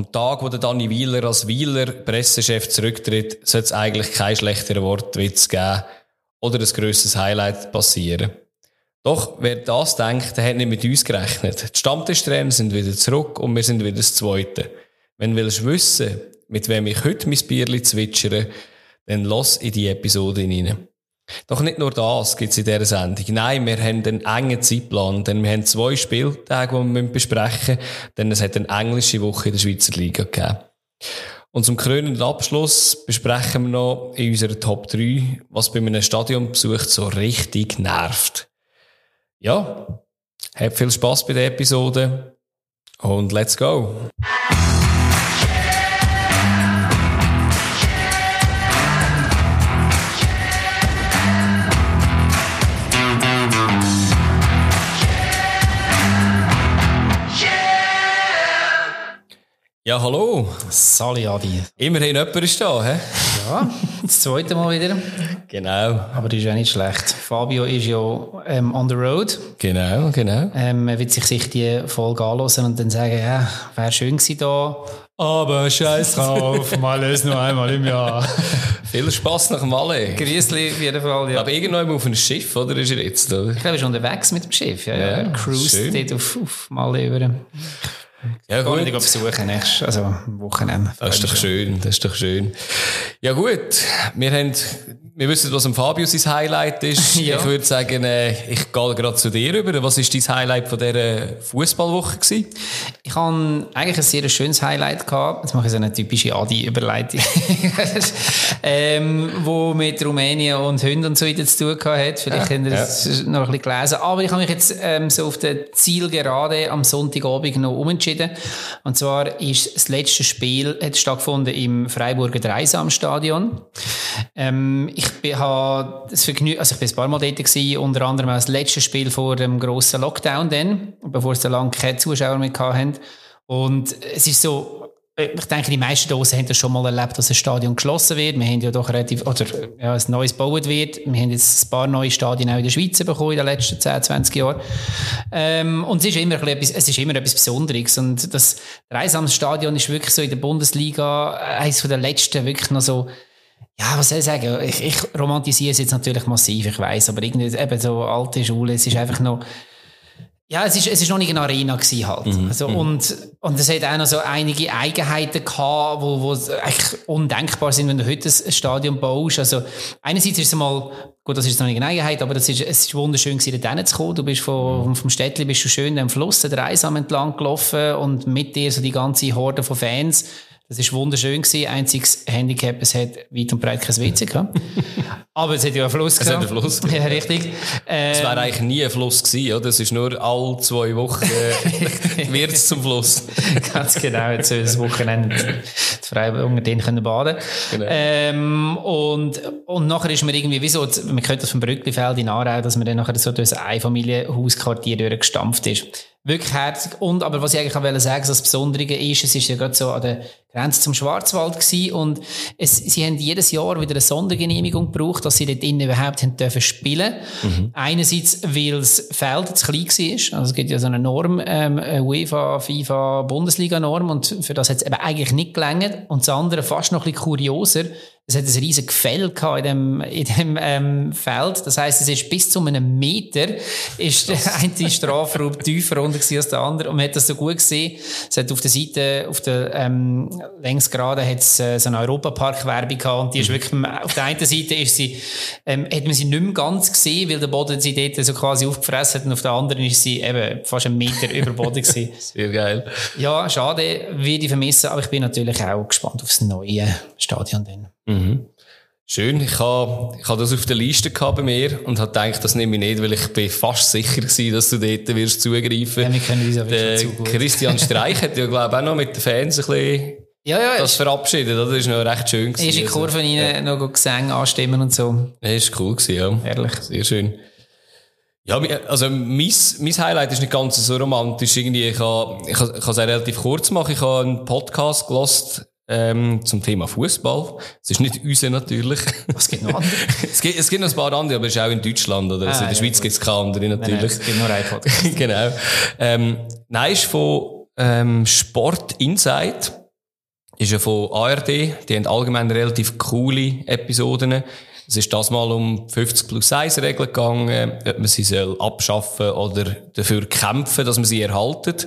am Tag, wo der Danny Wieler als Wieler Pressechef zurücktritt, sollte es eigentlich kein schlechterer Wortwitz geben oder ein grösseres Highlight passieren. Doch, wer das denkt, der hat nicht mit uns gerechnet. Die Stammtischtrainer sind wieder zurück und wir sind wieder das Zweite. Wenn du willst wissen, mit wem ich heute mein Bierli zwitschere, dann lass in die Episode hinein. Doch nicht nur das gibt's in dieser Sendung. Nein, wir haben einen engen Zeitplan, denn wir haben zwei Spieltage, die wir besprechen müssen, denn es hat eine englische Woche in der Schweizer Liga gegeben. Und zum krönenden Abschluss besprechen wir noch in unserer Top 3, was bei einem Stadionbesuch so richtig nervt. Ja, habt viel Spaß bei der Episode und let's go! Ja, hallo. Sali Adi. Immerhin jemand ist da, hä? Ja, das zweite Mal wieder. Genau. Aber das ist ja nicht schlecht. Fabio ist ja ähm, on the road. Genau, genau. Ähm, er wird sich sicher die Folge anhören und dann sagen, ja, wäre schön gewesen da. Aber scheiß drauf, mal ist nur einmal im Jahr. Viel Spass nach Malle. Grüßli auf jeden Fall, ja. Aber irgendwann auf einem Schiff, oder ist er jetzt? Oder? Ich glaube, er ist unterwegs mit dem Schiff. Ja, ja. Ja, Er cruist dort auf, auf Malle über. Ja, gut. nicht besuchen, nächstes, also am Wochenende. Das ist doch schön, das ist doch schön. Ja gut, wir haben, wir wissen, was am Fabio sein Highlight ist. Ja. Ich würde sagen, äh, ich gehe gerade zu dir rüber. Was ist dein Highlight von dieser Fußballwoche gewesen? Ich habe eigentlich ein sehr schönes Highlight gehabt. Jetzt mache ich so eine typische Adi-Überleitung. ähm, wo mit Rumänien und Hunden und so weiter zu tun gehabt hat. Vielleicht habt ihr das noch ein bisschen gelesen. Aber ich habe mich jetzt ähm, so auf der Zielgerade am Sonntagabend noch umentschieden. Und zwar ist das letzte Spiel hat stattgefunden im Freiburger Dreisamstadion. Ähm, ich bin, also ich bin ein paar Mal dort gewesen, unter anderem auch das letzte Spiel vor dem grossen Lockdown dann, bevor es so lange keine Zuschauer mehr hatten. Und es ist so, ich denke, die meisten Dosen haben das schon mal erlebt, dass ein Stadion geschlossen wird. Wir haben ja doch relativ, oder ja, ein neues gebaut wird. Wir haben jetzt ein paar neue Stadien auch in der Schweiz bekommen in den letzten 10, 20 Jahren. Ähm, und es ist immer etwas, es ist immer etwas Besonderes. Und das Dreisamstadion ist wirklich so in der Bundesliga eines von der letzten wirklich noch so, ja, was soll ich sagen? Ich, ich romantisiere es jetzt natürlich massiv, ich weiß, aber irgendwie eben so alte Schule, es ist einfach noch, ja, es ist, es ist noch nicht eine Arena gewesen halt. Also, und, und es hat auch noch so einige Eigenheiten gehabt, wo, wo eigentlich undenkbar sind, wenn du heute ein Stadion baust. Also, einerseits ist es mal, gut, das ist jetzt noch nicht eine Eigenheit, aber das ist, es ist wunderschön gewesen, dort hinzukommen. Du bist von, vom Städtli bist du schön am Fluss, der Eisam entlang gelaufen und mit dir so die ganze Horde von Fans. Das ist wunderschön gewesen. Einziges Handicap, es hat weit und breit kein WC gehabt. Aber es hat ja einen Fluss hat gehabt. einen Fluss. Ja, richtig. Es Ähm, wäre eigentlich nie ein Fluss gewesen, oder? Es ist nur alle zwei Wochen äh, wird es zum Fluss. Ganz genau, jetzt soll das Wochenende die Freiburg unter denen können baden Genau. ähm, und, und nachher ist man irgendwie, wieso, man kennt das vom Brücklifeld in Aarau, dass man dann nachher so durch ein Einfamilienhausquartier durchgestampft ist. Wirklich herzig. Und, aber was ich eigentlich auch wollte sagen, so das Besondere ist, es ist ja gerade so an der Grenze zum Schwarzwald gewesen und es, sie haben jedes Jahr wieder eine Sondergenehmigung gebraucht, dass sie dort innen überhaupt haben dürfen spielen. Einerseits, weil das Feld zu klein war. Also es gibt ja so eine Norm, ähm, eine UEFA, FIFA, Bundesliga-Norm und für das hat es eben eigentlich nicht gelangt. Und das andere, fast noch ein bisschen kurioser, es hat ein riesiges Gefäll gehabt in dem, in dem ähm, Feld. Das heisst, es ist bis zu einem Meter ist der eine Strafraum tiefer runter als der andere. Und man hat das so gut gesehen. Es hat auf der Seite, auf der ähm, Längsgraden hat es äh, so eine Europapark-Werbung gehabt. Und die ist wirklich, auf der einen Seite ist sie, ähm, hat man sie nicht mehr ganz gesehen, weil der Boden sie dort so quasi aufgefressen hat. Und auf der anderen ist sie eben fast einen Meter über Boden gewesen. Sehr geil. Ja, schade, würde ich vermissen. Aber ich bin natürlich auch gespannt aufs neue Stadion dann. Schön. Ich habe, ich habe das auf der Liste gehabt bei mir und habe gedacht, das nehme ich nicht, weil ich bin fast sicher gewesen, dass du dort wirst zugreifen. Ja, wir kennen uns ja Der wirklich zu gut. Christian Streich hat ja, glaube ich, auch noch mit den Fans ein bisschen Ja, ja, das ist, verabschiedet, oder? Das ist noch recht schön ist in die Also, rein, noch Gesänge anstimmen und so. Ja, ist cool gewesen, ja. Ehrlich. Sehr schön. Ja, also mein, mein Highlight ist nicht ganz so romantisch. Irgendwie, ich habe, ich habe, ich habe es relativ kurz machen. Ich habe einen Podcast gelost ähm, zum Thema Fußball. Es ist nicht unser natürlich. Was geht noch anders? es, gibt, es gibt noch ein paar andere, aber es ist auch in Deutschland. Oder? also in Ah, der ja, Schweiz gut. gibt es keine andere Nein, nein, natürlich. es gibt nur einen Podcast. genau. Ähm, nein, ist von ähm, Sport Insight. ist ja von ARD. Die haben allgemein relativ coole Episoden. Es ist das mal um 50 plus 1 Regeln gegangen, ob man sie soll abschaffen oder dafür kämpfen, dass man sie erhaltet.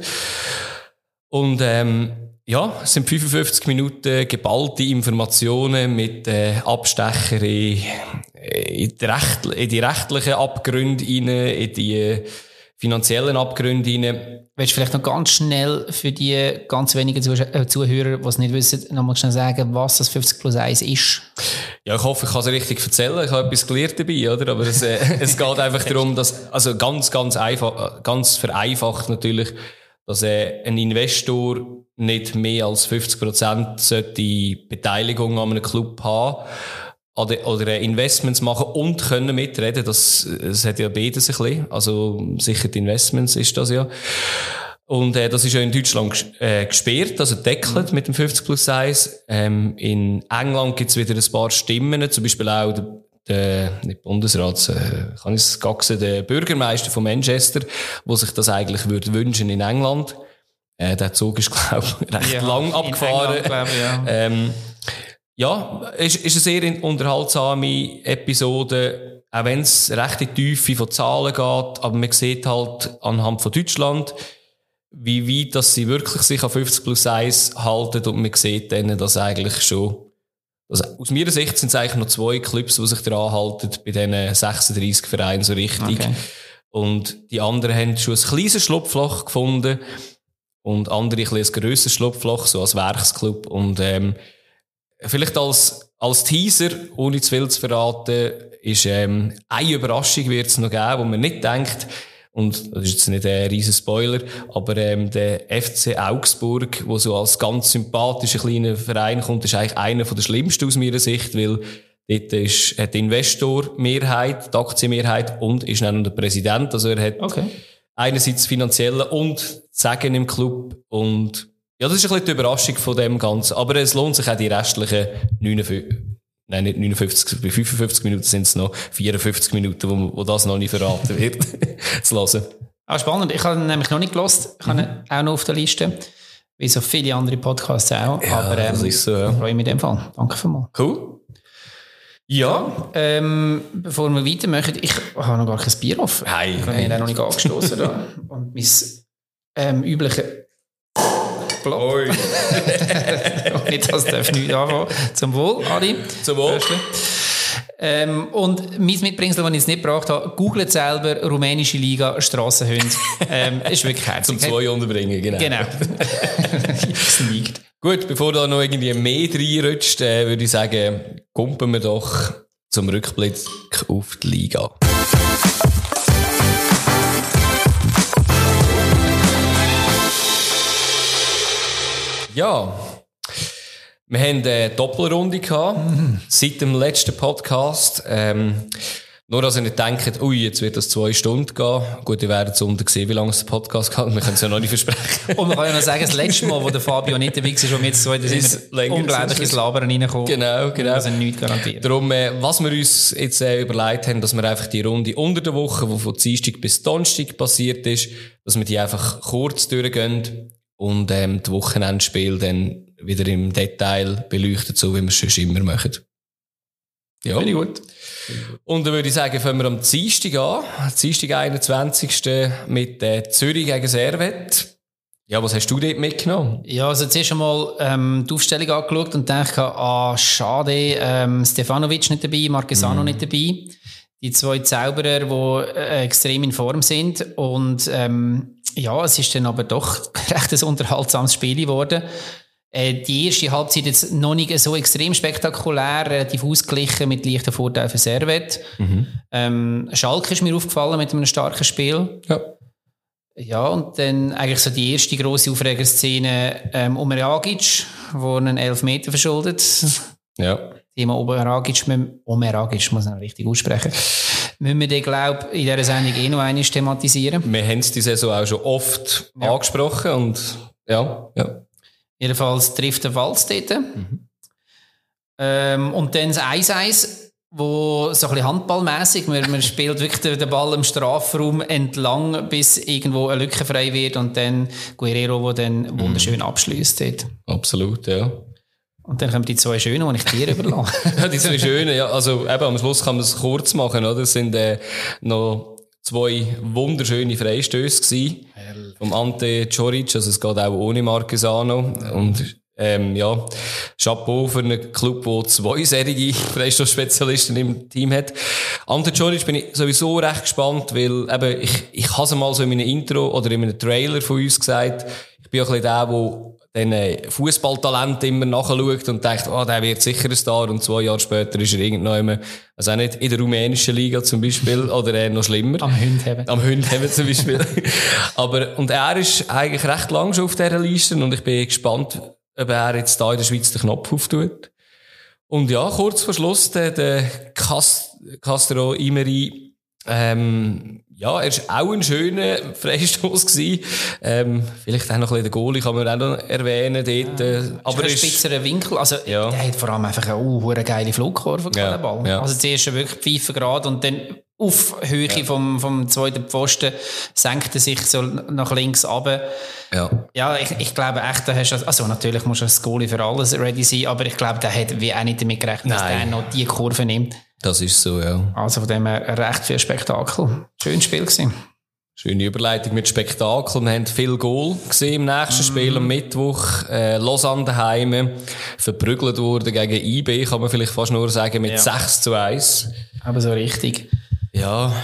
Und ähm, ja, es sind 55 Minuten geballte Informationen mit äh, Abstecher in, in, die Recht, in die rechtlichen Abgründe rein, in die finanziellen Abgründe rein. Willst du vielleicht noch ganz schnell für die ganz wenigen äh, Zuhörer, die es nicht wissen, nochmal schnell sagen, was das 50 plus 1 ist? Ja, ich hoffe, ich kann es richtig erzählen. Ich habe etwas gelernt dabei, oder? Aber es, äh, es geht einfach darum, dass, also ganz, ganz einfach, ganz vereinfacht natürlich, dass äh, ein Investor nicht mehr als 50 Prozent die Beteiligung an einem Club haben oder, oder Investments machen und können mitreden. Das, das hat ja beides ein bisschen. Also sicher die Investments ist das ja. Und äh, das ist ja in Deutschland äh, gesperrt, also deckelt mhm. mit dem 50 plus 1. Ähm, in England gibt's wieder ein paar Stimmen, zum Beispiel auch der, der nicht Bundesrat, äh, kann ich es gaxen, der Bürgermeister von Manchester, wo sich das eigentlich würde wünschen in England. Äh, der Zug ist, glaube ich, recht ja, lang abgefahren. England, ich, ja. Ähm, ja, ist, ist eine sehr unterhaltsame Episode, auch wenn es recht in die Tiefe von Zahlen geht, aber man sieht halt anhand von Deutschland, wie weit dass sie wirklich sich an 50 plus 1 halten und man sieht dann, dass eigentlich schon, also aus meiner Sicht sind es eigentlich noch zwei Clubs, die sich daran halten, bei diesen 36 Vereinen so richtig. Okay. Und die anderen haben schon ein kleines Schlupfloch gefunden und andere ein, ein grösseres Schlupfloch, so als Werksclub und ähm, Vielleicht als, als Teaser, ohne zu viel zu verraten, ist, ähm, eine Überraschung wird es noch geben, wo man nicht denkt, und das ist jetzt nicht ein riesen Spoiler, aber ähm, der FC Augsburg, wo so als ganz sympathischer kleiner Verein kommt, ist eigentlich einer von der schlimmsten aus meiner Sicht, weil dort ist, hat die Investormehrheit, die Aktienmehrheit und ist dann der Präsident. Also er hat okay. einerseits finanzielle und Sagen im Club und ja, das ist ein bisschen die Überraschung von dem Ganzen. Aber es lohnt sich auch die restlichen 59, nein, nicht 59, bei 55 Minuten sind es noch 54 Minuten, wo, wo das noch nicht verraten wird, zu hören. Ah, spannend. Ich habe nämlich noch nicht gelost. Ich habe mhm. auch noch auf der Liste. Wie so viele andere Podcasts auch. Ja, Aber, ähm, das ist so, ja. freue mich in dem Fall. Danke vielmals. Cool. Ja, ähm, bevor wir weitermachen, ich habe noch gar kein Bier offen. Hey, ich habe hey. noch nicht angestoßen. Und mein ähm, übliches Blatt. Nicht, das darf nicht anfangen. Zum Wohl, Adi. Zum Wohl. Ähm, und mein Mitbringsel, das ich jetzt nicht gebracht habe, googelt selber rumänische Liga Strassenhunde. ähm, ist wirklich herzlich. Zum zwei unterbringen, genau. Genau. Gut, bevor da noch irgendwie mehr reinrutscht, äh, würde ich sagen, kumpen wir doch zum Rückblick auf die Liga. Ja, wir haben eine Doppelrunde gehabt, mhm. seit dem letzten Podcast. Ähm, nur, dass ihr nicht denkt, ui, jetzt wird das zwei Stunden gehen. Gut, ihr werdet unten sehen, wie lange es der Podcast geht. Wir können es ja noch nicht versprechen. Und man kann ja noch sagen, das letzte Mal, wo der Fabio nicht dabei war, wo wir jetzt zwei, da sind wir unglaublich ins Labern reingekommen. Genau, genau. Also nichts garantiert. Darum, äh, was wir uns jetzt äh, überlegt haben, dass wir einfach die Runde unter der Woche, die von Dienstag bis Donnerstag passiert ist, dass wir die einfach kurz durchgehen und ähm, die Wochenendspiele dann wieder im Detail beleuchten, so wie wir es schon immer machen. Ja. Finde gut. Und dann würde ich sagen, fangen wir am Dienstag an. Dienstag 21. mit äh, Zürich gegen Servet. Ja, was hast du dort mitgenommen? Ja, also zuerst einmal ähm, die Aufstellung angeschaut und dachte, ah, schade, ähm, Stefanovic nicht dabei, Marquesano mm. nicht dabei. Die zwei Zauberer, die äh, extrem in Form sind. Und ähm, ja, es ist dann aber doch recht ein unterhaltsames Spiel geworden. Äh, die erste Halbzeit jetzt noch nicht so extrem spektakulär, relativ ausgeglichen mit leichten Vorteilen für Servet. Mhm. Ähm, Schalke ist mir aufgefallen mit einem starken Spiel. Ja. Ja, und dann eigentlich so die erste grosse Aufregerszene ähm, um Ragic, wo einen Elfmeter verschuldet. Ja. Thema Omeragic, Omeragic muss man richtig aussprechen müssen wir den, glaube in dieser Sendung eh noch einmal thematisieren. Wir haben es die Saison auch schon oft ja. angesprochen und ja, ja. Jedenfalls trifft der Walz dort. Mhm. Ähm, und dann das 1-1, wo so ein bisschen handballmässig, man, man spielt wirklich den Ball im Strafraum entlang, bis irgendwo eine Lücke frei wird und dann Guerrero, der dann wunderschön mhm. abschließt Absolut, ja. Und dann kommen die zwei Schönen, die ich dir überlasse. ja, die zwei Schönen, ja. Also eben, am Schluss kann man es kurz machen, oder? Es sind äh, noch zwei wunderschöne Freistöße. Vom Ante Coric, also es geht auch ohne Marquesano. Und ähm, ja, Chapeau für einen Club, der zwei serige Freistoßspezialisten im Team hat. Ante Coric bin ich sowieso recht gespannt, weil eben, ich, ich habe es mal so in meinem Intro oder in einem Trailer von uns gesagt, bin auch ein bisschen der, der den Fußballtalent immer nachschaut und denkt, oh, der wird sicher ein Star und zwei Jahre später ist er irgendwann, also auch nicht in der rumänischen Liga zum Beispiel oder eher noch schlimmer. Am Hündheben. Am Hündheben zum Beispiel. Aber, und er ist eigentlich recht lang schon auf dieser Liste und ich bin gespannt, ob er jetzt da in der Schweiz den Knopf auftut. Und ja, kurz vor Schluss, der, der Castro Imeri, ähm, ja, er war auch ein schöner Freistoß gewesen. Ähm, vielleicht auch noch ein bisschen der Goalie kann man auch noch erwähnen dort. Ja. Äh, aber ein spitzeren Winkel. Also, ja. der hat vor allem einfach eine, uh, geile Flugkurve ja. Ball. Ja. Also, zuerst wirklich pfeifen gerade und dann auf Höhe ja. vom, vom zweiten Pfosten senkt er sich so nach links ab. Ja. Ja, ich, ich glaube echt, da hast du, also natürlich muss das Goalie für alles ready sein, aber ich glaube, der hat wie auch nicht damit gerechnet, Nein. dass der noch die Kurve nimmt. Das ist so, ja. Also von dem her recht viel Spektakel. Schönes Spiel gewesen. Schöne Überleitung mit Spektakel. Wir haben viel Goal gesehen im nächsten. Spiel am Mittwoch. Äh, Lausanne daheim. Verprügelt wurde gegen IB, kann man vielleicht fast nur sagen, mit ja. 6 zu 1. Aber so richtig. Ja.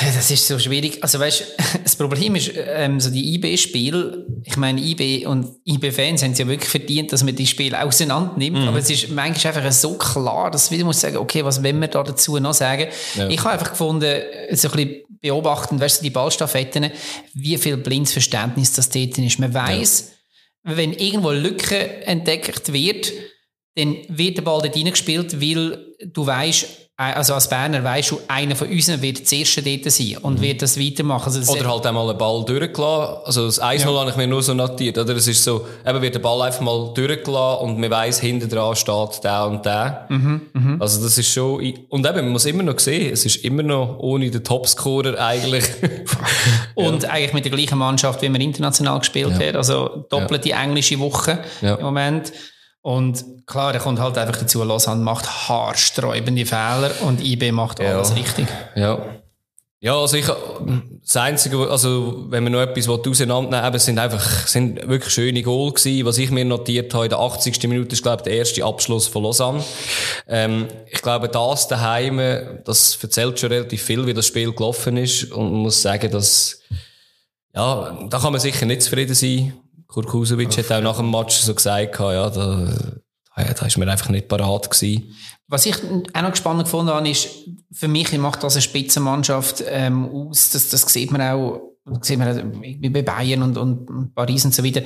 Das ist so schwierig. Also weißt, das Problem ist, ähm, so die IB-Spiele, ich meine, IB und IB-Fans haben es ja wirklich verdient, dass man die Spiele auseinander nimmt. Mhm. Aber es ist manchmal einfach so klar, dass wieder musst sagen, okay, was wollen wir da dazu noch sagen? Ja. Ich habe einfach gefunden, so ein bisschen beobachten, weißt du, die Ballstaffetten, wie viel blindes Verständnis das dort ist. Man weiß, ja. wenn irgendwo Lücke entdeckt wird, dann wird der Ball dort reingespielt, weil du weißt, also als Berner weisst du, einer von uns wird das erste dort sein und mhm. wird das weitermachen. Also das oder halt einmal einen Ball durchgelassen. Also das 1-0 ja. habe ich mir nur so notiert. Oder es ist so, eben wird der Ball einfach mal durchgelassen und man weiss, hinten dran steht der und der. Mhm, mh. Also das ist schon, und eben, man muss immer noch sehen, es ist immer noch ohne den Topscorer eigentlich. und ja. eigentlich mit der gleichen Mannschaft, wie man international gespielt ja. hat. Also doppelte englische Woche im Moment. Und klar, er kommt halt einfach dazu, Lausanne macht haarsträubende Fehler und IB macht ja. alles richtig. Ja. Ja, also ich, das Einzige, also, wenn man noch etwas auseinandernehmen will, sind einfach, sind wirklich schöne Goal gewesen. Was ich mir notiert habe, in der 80. Minute ist, glaube ich, der erste Abschluss von Lausanne. Ähm, ich glaube, das daheim, das erzählt schon relativ viel, wie das Spiel gelaufen ist. Und man muss sagen, dass, ja, da kann man sicher nicht zufrieden sein. Kurkusovic hat auch nach dem Match so gesagt, ja, da, da, da ist mir einfach nicht parat gewesen. Was ich auch noch spannend gefunden habe, ist, für mich macht das eine Spitzenmannschaft ähm, aus. Das, das sieht man auch, das sieht man wie bei Bayern und, und, und Paris und so weiter.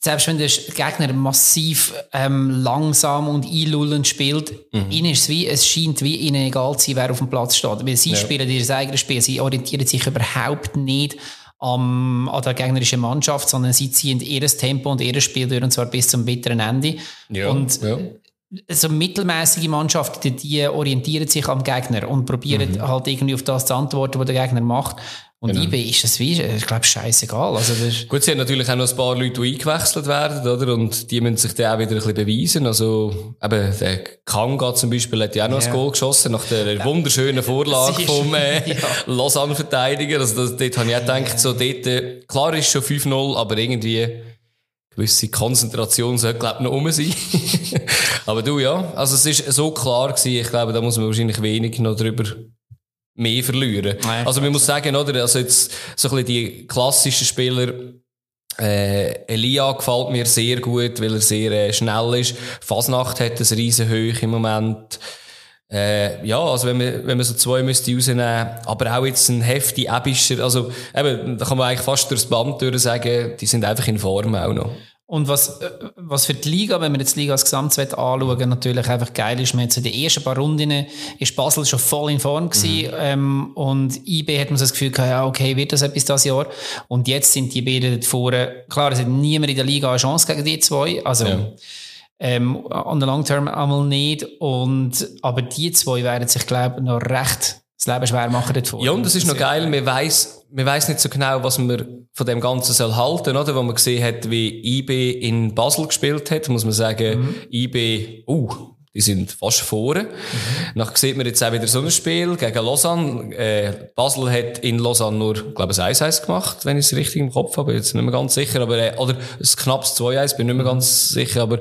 Selbst wenn der Gegner massiv ähm, langsam und einlullend spielt, mhm. ihnen ist es wie, es scheint wie ihnen egal zu sein, wer auf dem Platz steht. Weil sie ja. spielen ihr eigenes Spiel, sie orientieren sich überhaupt nicht am, an der gegnerischen Mannschaft, sondern sie ziehen ihr Tempo und ihr Spiel durch, und zwar bis zum bitteren Ende. Ja, und ja. so mittelmäßige Mannschaften, die orientieren sich am Gegner und probieren mhm. halt irgendwie auf das zu antworten, was der Gegner macht. Und genau. IB ist es wie, ich glaube, scheißegal. Also Gut, sie haben natürlich auch noch ein paar Leute, die eingewechselt werden, oder? Und die müssen sich dann auch wieder ein bisschen beweisen. Also, eben, der Kanga zum Beispiel hat ja auch noch ja. ein Goal geschossen, nach der ja. wunderschönen Vorlage vom, äh, ja. Lausanne-Verteidiger. Also, das, dort habe ich auch gedacht, so, dort, äh, klar ist schon 5-0, aber irgendwie, gewisse Konzentration sollte, glaube ich, noch rum sein. aber du, ja. Also, es ist so klar gewesen. Ich glaube, da muss man wahrscheinlich wenig noch drüber mehr verlieren. Nein, also man muss sagen, oder, also jetzt so ein bisschen die klassischen Spieler, äh, Elia gefällt mir sehr gut, weil er sehr äh, schnell ist. Fasnacht hat ein riesen Höhe im Moment. Äh, ja, also wenn man, wenn man so zwei müsste rausnehmen, aber auch jetzt ein heftig Ebischer, also eben, da kann man eigentlich fast durchs Band durch sagen, die sind einfach in Form auch noch. Und was, äh, was für die Liga, wenn wir jetzt die Liga als Gesamtzwett anschauen, natürlich einfach geil ist, man hat so die ersten paar Runden ist Basel schon voll in Form gewesen, mhm. ähm, und IB hat man so das Gefühl gehabt, ja, okay, wird das etwas das Jahr? Und jetzt sind die beiden dort vorne, klar, es hat niemand in der Liga eine Chance gegen die zwei, also, ja. ähm, on the long term einmal nicht, und, aber die zwei werden sich, glaube ich, noch recht das Leben schwer machen dort Ja, und das ist noch geil, man weiss, man weiss nicht so genau, was man von dem Ganzen soll halten, oder? Wo man gesehen hat, wie IB in Basel gespielt hat, muss man sagen, mhm. IB, uh, die sind fast vorne. Mhm. Nach sieht man jetzt auch wieder so ein Spiel gegen Lausanne. Äh, Basel hat in Lausanne nur, glaube ich, ein 1-1 gemacht, wenn ich es richtig im Kopf habe. Jetzt nicht mehr ganz sicher, aber, äh, oder ein knappes 2-1, bin nicht mehr ganz sicher, aber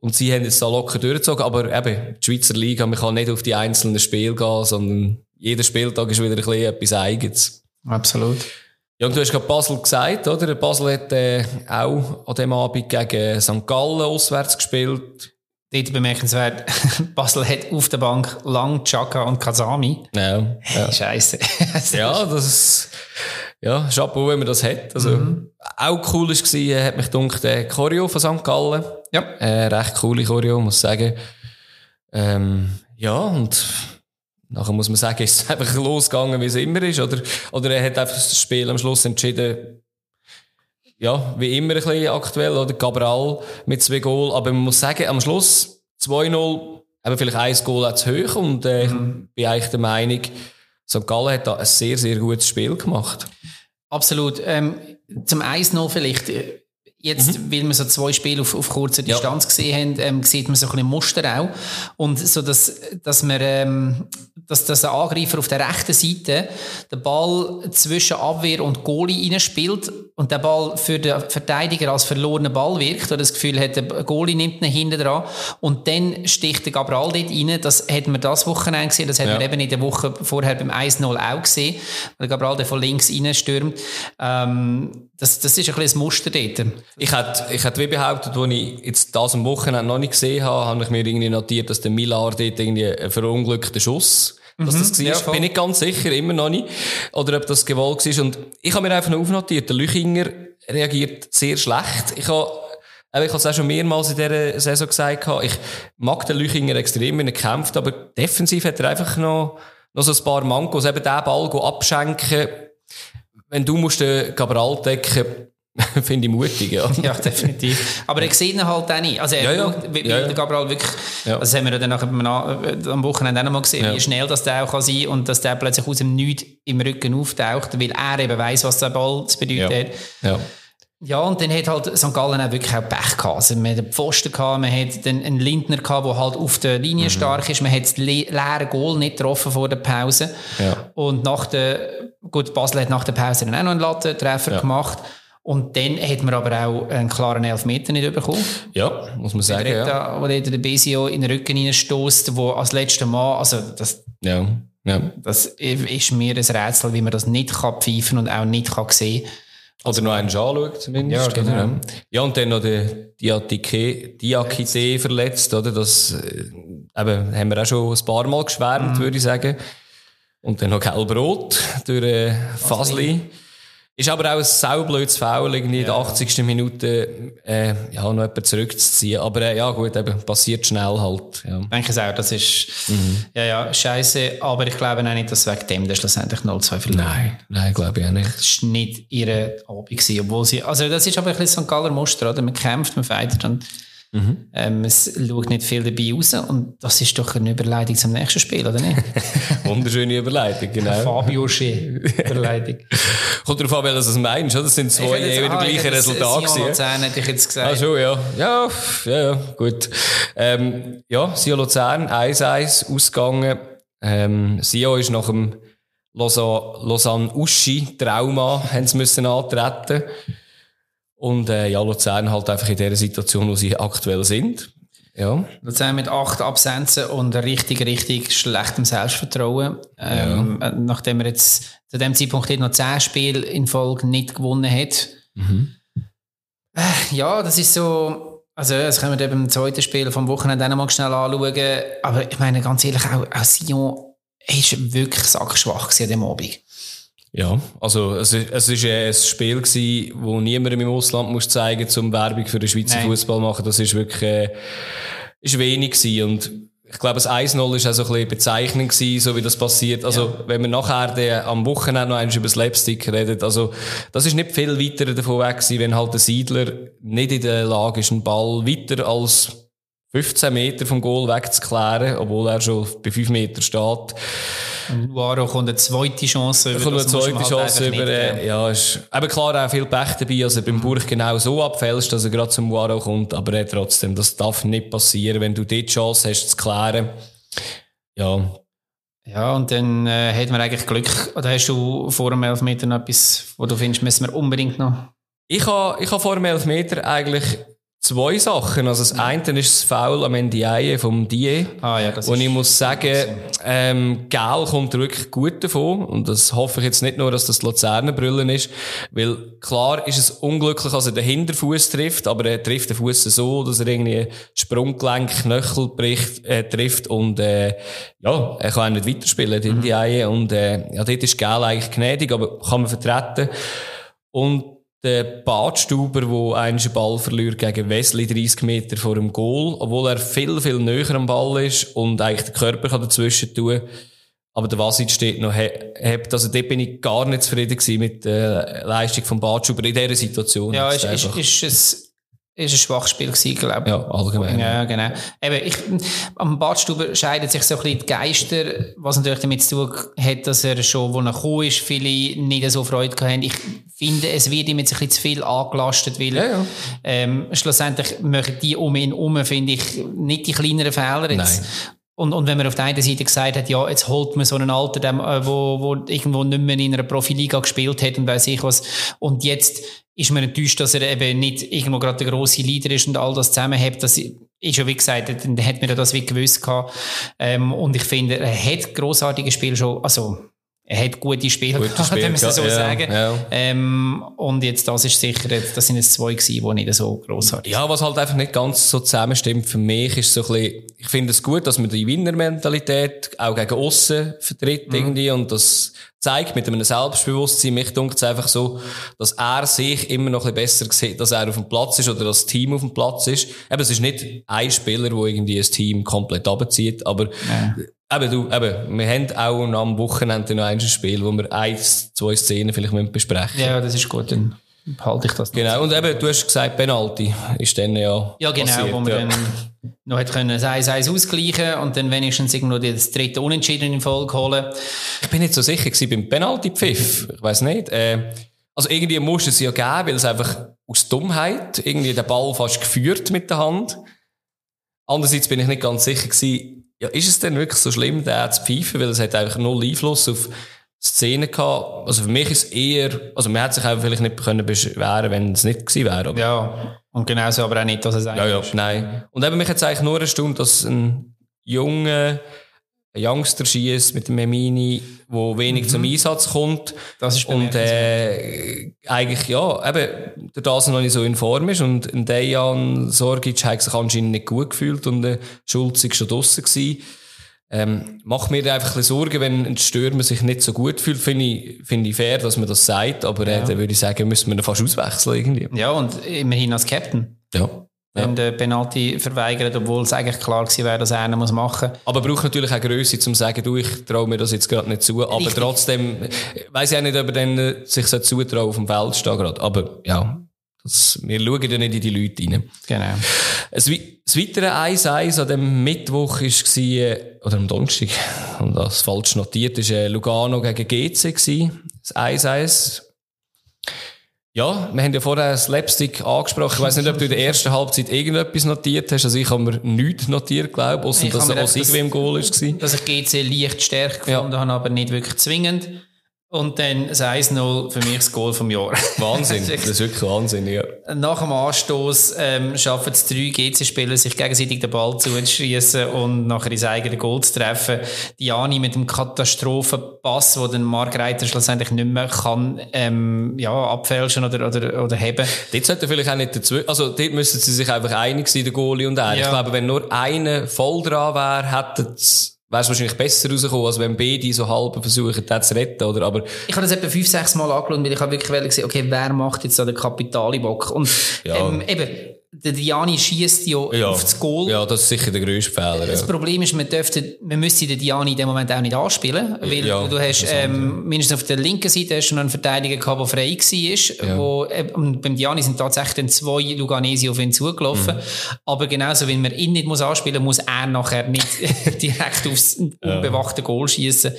und sie haben jetzt da locker durchgezogen, aber eben, die Schweizer Liga, man kann nicht auf die einzelnen Spiele gehen, sondern jeder Spieltag ist wieder ein bisschen etwas Eigenes. Absolut. Ja, und du hast gerade Basel gesagt, oder? Basel hat äh, auch an dem Abend gegen St. Gallen auswärts gespielt. Dort bemerkenswert, Basel hat auf der Bank lang Chaka und Kazami. Ja. ja. Scheiße. ja, das ist, ja, Chapeau, wenn man das hat. Also, mhm. auch cool ist gewesen, hat mich gedacht, der Choreo von St. Gallen. Ja. Äh, recht coole Choreo, muss ich sagen. Ähm, ja, und nachher muss man sagen, ist es einfach losgegangen, wie es immer ist, oder? Oder er hat einfach das Spiel am Schluss entschieden, ja, wie immer ein bisschen aktuell, oder? Cabral mit zwei Goal. Aber man muss sagen, am Schluss 2-0, eben vielleicht ein Goal zu hoch und, äh, mhm. ich bin eigentlich der Meinung, St. Gallen hat da ein sehr, sehr gutes Spiel gemacht. Absolut. Ähm, zum 1-0 vielleicht. Jetzt, mhm. weil wir so zwei Spiele auf, auf kurzer Distanz ja. gesehen haben, ähm, sieht man so ein bisschen Muster auch. Und so, dass, dass man, ähm, dass, dass ein Angreifer auf der rechten Seite den Ball zwischen Abwehr und Goalie reinspielt und der Ball für den Verteidiger als verlorener Ball wirkt oder das Gefühl hat, der Goalie nimmt ihn hinten dran und dann sticht der Gabriel dort rein. Das hat man das Wochenende gesehen, das hat ja. man eben in der Woche vorher beim 1-0 auch gesehen, weil der Gabriel der von links reinstürmt. Ähm, das, das ist ein bisschen ein Muster dort. Ich hätte, ich hätte wie behauptet, als ich jetzt das am Wochenende noch nicht gesehen habe, habe ich mir irgendwie notiert, dass der Millar dort irgendwie einen verunglückten Schuss dass mhm, das war. Ja, bin ich ganz sicher, immer noch nicht. Oder ob das gewollt war. Und ich habe mir einfach noch aufnotiert, der Lüchinger reagiert sehr schlecht. Ich habe ich habe es auch schon mehrmals in dieser Saison gesagt, ich mag den Lüchinger extrem, wenn er kämpft, aber defensiv hat er einfach noch, noch so ein paar Mankos. Eben den Ball abschenken. Wenn du musst den Cabral decken Finde ich mutig, ja. ja, definitiv. Aber ich sehe ihn halt auch nicht. Also, er ja, ja. Wie, ja, ja. Gabriel wirklich, ja. das haben wir dann nachher am Wochenende auch noch mal gesehen, ja. wie schnell das der auch kann sein und dass der plötzlich aus dem Nichts im Rücken auftaucht, weil er eben weiss, was der Ball zu bedeuten hat. Ja. Ja, und dann hat halt St. Gallen auch wirklich auch Pech gehabt. Also, man hat einen Pfosten gehabt, man hat einen Lindner gehabt, der halt auf der Linie mhm. stark ist. Man hat das leere Goal nicht getroffen vor der Pause. Und nach der, gut, Basel hat nach der Pause dann auch noch einen Lattentreffer gemacht. Und dann hat man aber auch einen klaren Elfmeter nicht bekommen. Ja, muss man sagen. Der, ja. Wo der Besio in den Rücken reinstößt, wo als letztes Mal, also das, ja. Ja. das ist mir ein Rätsel, wie man das nicht kann pfeifen und auch nicht kann sehen also noch einen anschaut zumindest. Ja, genau. Oder? Ja, und dann noch der Diakite verletzt, oder? Das äh, eben, haben wir auch schon ein paar Mal geschwärmt, mhm. würde ich sagen. Und dann noch Gelbrot durch äh, Fasli. Ist aber auch ein saublödes Foul, irgendwie in der 80. Minute, äh, ja, noch jemanden zurückzuziehen. Aber, äh, ja, gut, eben, passiert schnell halt, ja. Ich denke es auch, das ist, mhm. ja, ja, scheiße. Aber ich glaube auch nicht, dass wegen dem der schlussendlich 0-2 verloren Nein, nein, glaube ich auch nicht. Das war nicht ihre Abend gewesen, obwohl sie, also das ist aber ein bisschen St. Galler Muster, oder? Man kämpft, man feiert und, Mhm. Ähm, es schaut nicht viel dabei raus und das ist doch eine Überleitung zum nächsten Spiel, oder nicht? Wunderschöne Überleitung, genau. Fabio Schee, Überleitung. Kommt darauf an, was du meinst, oder? Das sind zwei eher ah, gleiche Resultate. Sion Luzern hätte ich jetzt gesagt. Ach so, ja. Ja, ja, ja gut. Ähm, ja, Sion Luzern, 1-1 ausgegangen. Ähm, Sion ist nach dem Lausanne-Uschi-Trauma haben sie müssen antreten und äh, ja, Luzern halt einfach in der Situation, wo sie aktuell sind. Ja. Luzern mit acht Absenzen und richtig, richtig schlechtem Selbstvertrauen. Ähm, ja. Nachdem er jetzt zu dem Zeitpunkt noch zehn Spiele in Folge nicht gewonnen hat. Mhm. Äh, ja, das ist so, also das können wir dann beim zweiten Spiel vom Wochenende auch mal schnell anschauen. Aber ich meine, ganz ehrlich, auch, auch Sion ist wirklich sackschwach an dem Abend. Ja, also es, es ist ein Spiel gewesen, wo niemandem im Ausland muss zeigen, zum Werbung für den Schweizer Fußball machen. Das ist wirklich äh, ist wenig gewesen. und ich glaube, das 1-0 war auch so ein bisschen bezeichnend gewesen, so wie das passiert. Also, ja. wenn man nachher den, am Wochenende noch einmal über Slapstick redet, also, das ist nicht viel weiter davon weg gewesen, wenn halt der Siedler nicht in der Lage ist, einen Ball weiter als 15 Meter vom Goal wegzuklären, obwohl er schon bei 5 Meter steht. Nuaro kommt eine zweite Chance über. Kommt eine zweite halt Chance über. Äh, ja, ist aber klar auch viel Pech dabei, also beim Burg genau so abfällst, dass er gerade zum Nuaro kommt, aber äh, trotzdem, das darf nicht passieren, wenn du die Chance hast zu klären. Ja. Ja, und dann äh, hat man eigentlich Glück. Oder hast du vor dem Elfmeter noch etwas, wo du findest, müssen wir unbedingt noch? Ich habe ich ha vor dem Elfmeter eigentlich zwei Sachen. Also das eine ist das Foul am Ndiaye vom Die. Ah, ja, und ich muss sagen, ähm, Gel kommt wirklich gut davon. Und das hoffe ich jetzt nicht nur, dass das Luzerner Brüllen ist. Weil klar ist es unglücklich, dass er den Hinterfuß trifft, aber er trifft den Fuß so, dass er irgendwie Sprunggelenk, Knöchel bricht, äh, trifft und, äh, ja, er kann auch nicht weiterspielen, mhm. Ndiaye. Und, äh, ja, dort ist Gel eigentlich gnädig, aber kann man vertreten. Und der Badstuber, der einen Ball verliert gegen Wesley 30 Meter vor dem Goal, obwohl er viel, viel näher am Ball ist und eigentlich den Körper kann dazwischen tun aber der Vasic steht noch hebt. Also dort bin ich gar nicht zufrieden mit der Leistung von Badstuber in dieser Situation. Ja, ist, ist, ist es ist ein schwaches Spiel gewesen, glaube ich. Ja, allgemein. Ja, genau. Eben, ich, am Badstube scheiden sich so ein bisschen die Geister, was natürlich damit zu tun hat, dass er schon, wo er gekommen ist, viele nicht so Freude haben. Ich finde, es wird ihm jetzt ein bisschen zu viel angelastet, weil, ja, ja. Ähm, schlussendlich machen die um ihn herum, finde ich, nicht die kleineren Fehler jetzt. Nein. Und, und wenn man auf der einen Seite gesagt hat, ja, jetzt holt man so einen Alter, der, äh, wo, wo irgendwo nicht mehr in einer Profiliga gespielt hat und weiß ich was, und jetzt ist man enttäuscht, dass er eben nicht irgendwo gerade der grosse Leader ist und all das zusammenhält. Das ist ja, wie gesagt, dann hat man das wie gewusst gehabt. Ähm, und ich finde, er hat grossartige Spiele schon, also, er hat gute Spiele gute gehabt, Spiel, so ja, sagen. Ja. Ähm, und jetzt, das ist sicher, das sind jetzt zwei gewesen, die nicht so grossartig Ja, was halt einfach nicht ganz so zusammenstimmt für mich, ist so ein bisschen, ich finde es gut, dass man die Winnermentalität auch gegen aussen vertritt mhm. irgendwie und das zeigt mit einem Selbstbewusstsein. Mich dunkt es einfach so, dass er sich immer noch ein bisschen besser sieht, dass er auf dem Platz ist oder das Team auf dem Platz ist. Eben, es ist nicht ein Spieler, der irgendwie ein Team komplett abzieht, aber ja. Eben, du, eben, wir haben auch am Wochenende noch ein Spiel, wo wir ein, zwei Szenen vielleicht besprechen müssen. Ja, das ist gut, dann halte ich das. Genau, und eben, du hast gesagt, Penalty ist dann ja Ja, genau, passiert, wo wir ja. dann noch hätte können 1-1 ausgleichen und dann wenigstens irgendwo das dritte Unentschieden in Folge holen. Ich bin nicht so sicher gewesen beim Penalty-Pfiff. Ich weiss nicht. Äh, also irgendwie muss es ja geben, weil es einfach aus Dummheit irgendwie den Ball fast geführt mit der Hand. Andererseits bin ich nicht ganz sicher gewesen, ja, ist es denn wirklich so schlimm, den zu pfeifen? Weil es hat einfach null Einfluss auf Szenen gehabt. Also für mich ist eher, also man hätte sich auch vielleicht nicht können beschweren wenn es nicht gewesen wäre. Aber. Ja, und genauso aber auch nicht, dass es eigentlich Ja, ja, ist. nein. Und eben mich hat es eigentlich nur erstaunt, dass ein junger ein Youngster schießt mit dem Memini, wo wenig mhm. zum Einsatz kommt. Das ist Und äh, eigentlich, ja, eben, der das noch nicht so in Form ist. Und ein Dejan Sorgic hat sich anscheinend nicht gut gefühlt und der Schulz war schon draussen gewesen. Ähm, macht mir einfach ein Sorgen, wenn ein Stürmer sich nicht so gut fühlt, finde ich, finde ich fair, dass man das sagt, aber äh, ja. äh, dann würde ich sagen, müssen wir ihn fast auswechseln irgendwie. Ja, und immerhin als Captain. Ja wenn ja. der Penalty verweigert, obwohl es eigentlich klar gewesen wäre, dass er einen muss machen muss. Aber braucht natürlich auch Größe, um zu sagen, du, ich traue mir das jetzt gerade nicht zu. Aber Richtig. trotzdem, weiß ich auch nicht, ob er dann äh, sich so zutrauen auf dem Feld stehen gerade. Aber ja, das, wir schauen ja nicht in die Leute rein. Genau. Das, das weitere 1-1 an dem Mittwoch war, oder am Donnerstag, und das falsch notiert, ist äh, Lugano gegen GC gewesen. Das 1-1 ja, wir haben ja vorher Slapstick angesprochen. Ich weiß nicht, ob du in der ersten Halbzeit irgendetwas notiert hast. Also ich habe mir nichts notiert, glaube ich, außer dass er auch im Goal war. Dass ich GC leicht stärker gefunden ja. habe, aber nicht wirklich zwingend. Und dann das 1-0 für mich das Goal vom Jahr. Wahnsinn, das ist wirklich Wahnsinn, ja. Nach dem Anstoß ähm, schaffen es drei GC-Spieler, sich gegenseitig den Ball zuzuschießen und nachher ins eigene Goal zu treffen. Diani mit dem Katastrophenpass, wo dann Mark Reiter schlussendlich nicht mehr kann ähm, ja, abfälschen oder, oder, oder heben. Dort sollte vielleicht auch nicht dazu, also dort müssen sie sich einfach einig sein, der Goalie und er. Ja. Ich glaube, wenn nur einer voll dran wäre, hätten sie wäre es wahrscheinlich besser rausgekommen, als wenn beide so halb versuchen, das zu retten, oder? Aber ich habe das etwa fünf, sechs Mal angeschaut, weil ich habe wirklich gesehen, okay, wer macht jetzt da den Kapitalibock? Und ja. ähm, eben, der Diani schießt ja, ja, auf das Goal. Ja, das ist sicher der grösste Fehler. Das ja. Problem ist, man dürfte, man müsste den Diani in dem Moment auch nicht anspielen, weil ja, du hast, ähm, mindestens auf der linken Seite hast du noch einen Verteidiger gehabt, der frei war, ja. wo, äh, und beim Diani sind tatsächlich dann zwei Luganesi auf ihn zugelaufen. Mhm. Aber genauso, wenn man ihn nicht muss anspielen muss, er nachher nicht direkt aufs unbewachte Goal schießen.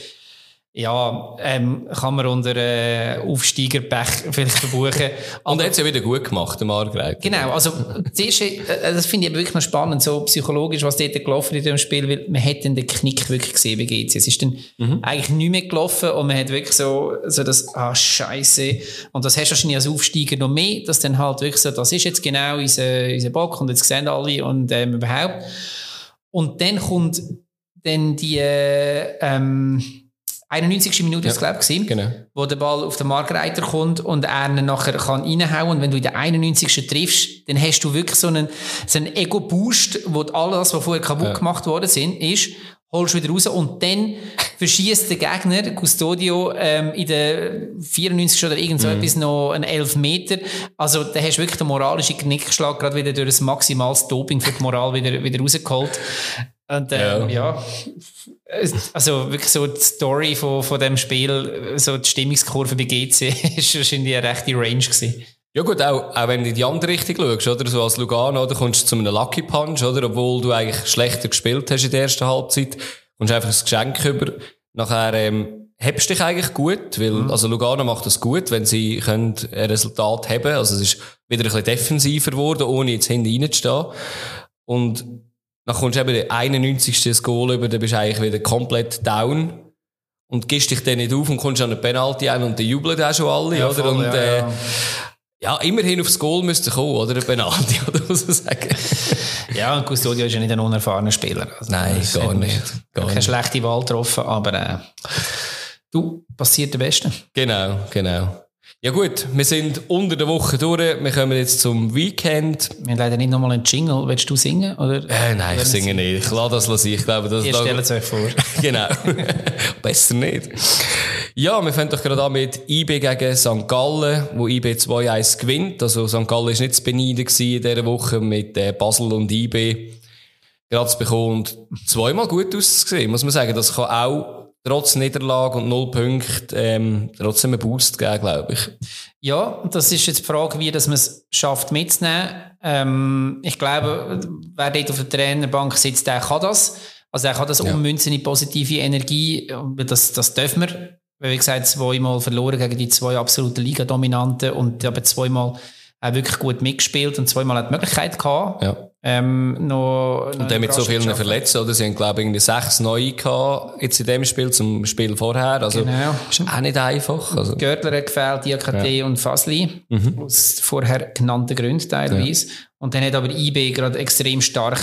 Ja, ähm, kann man unter äh, Aufsteigerpech vielleicht verbuchen. Und er hat es ja wieder gut gemacht, der Margret. Genau, also das, erste, äh, das finde ich wirklich noch spannend, so psychologisch, was dort gelaufen ist in dem Spiel, weil man hat dann den Knick wirklich gesehen bei GC. Es ist dann mhm. eigentlich nicht mehr gelaufen und man hat wirklich so, so das, ah, scheiße. Und das hast du wahrscheinlich als Aufsteiger noch mehr, dass dann halt wirklich so, das ist jetzt genau unser, unser Bock und jetzt sehen alle und ähm, überhaupt. Und dann kommt dann die, äh, ähm, 91. Minute ja, glaube ich, genau. wo der Ball auf den Markreiter kommt und er ihn nachher kann reinhauen und wenn du in der 91. triffst, dann hast du wirklich so einen, so einen Ego-Boost, wo alles, was vorher kaputt ja. gemacht worden sind, ist, holst wieder raus und dann verschießt der Gegner, Custodio, ähm, in der 94 oder irgend so mhm. etwas noch einen 11 Meter. Also da hast du wirklich den moralischen Knickschlag gerade wieder durch das maximales Doping für die Moral wieder, wieder rausgeholt. Und ähm, ja. ja. also wirklich so die Story von, von dem Spiel, so die Stimmungskurve bei GC, ist wahrscheinlich eine rechte Range gewesen. Ja gut, auch, auch wenn du in die andere Richtung schaust, oder? So als Lugano, oder kommst du zu einem Lucky Punch, oder? Obwohl du eigentlich schlechter gespielt hast in der ersten Halbzeit, kommst einfach ein Geschenk über. Nachher, ähm, hebst dich eigentlich gut, weil, mhm. also Lugano macht das gut, wenn sie können ein Resultat haben. Also es ist wieder ein bisschen defensiver geworden, ohne jetzt hinten reinzustehen. Und dann kommst du eben den 91. Goal über, dann bist du eigentlich wieder komplett down. Und gehst dich dann nicht auf und kommst an eine Penalty ein und dann jubeln auch schon alle, ja, oder? Voll, und, ja, äh, ja. ja, immerhin aufs Goal müsste kommen, oder? Eine Penalty, oder muss man sagen. ja, und Custodio ist ja nicht ein unerfahrener Spieler. Also Nein, gar nicht. Gar keine nicht. schlechte Wahl getroffen, aber, äh, du, passiert der Beste. Genau, genau. Ja gut, wir sind unter der Woche durch. Wir kommen jetzt zum Weekend. Wir haben leider nicht nochmal einen Jingle. Willst du singen? Oder? Äh, nein, ich singe nicht. Ich lasse das lassen. Ich glaube, das Ihr stellt es euch vor. genau. Besser nicht. Ja, wir fangen doch gerade an mit IB gegen St. Gallen, wo IB 2-1 gewinnt. Also St. Gallen war nicht zu beneiden in dieser Woche mit äh, Basel und IB. Gerade bekommen und zweimal gut ausgesehen, muss man sagen. Das kann auch trotz Niederlage und null Punkte ähm, trotzdem einen Boost geben, glaube ich. Ja, das ist jetzt die Frage, wie dass man es schafft mitzunehmen. Ähm, ich glaube, wer dort auf der Trainerbank sitzt, der kann das. Also er kann das ja. ummünzen in positive Energie. Das, das dürfen wir. Wie gesagt, zweimal verloren gegen die zwei absoluten Liga-Dominanten und aber zweimal auch wirklich gut mitgespielt und zweimal hat die Möglichkeit gehabt. Ja. Ähm, noch, und dann mit so vielen Verletzten, oder? Sie haben, glaube ich, irgendwie sechs neue gehabt, jetzt in dem Spiel, zum Spiel vorher. Also, genau. ist auch nicht einfach. Also. Görtler hat gefällt, Diakate ja. und Fasli. Mhm. Aus vorher genannten Gründen teilweise. Ja. Und dann hat aber IB gerade extrem stark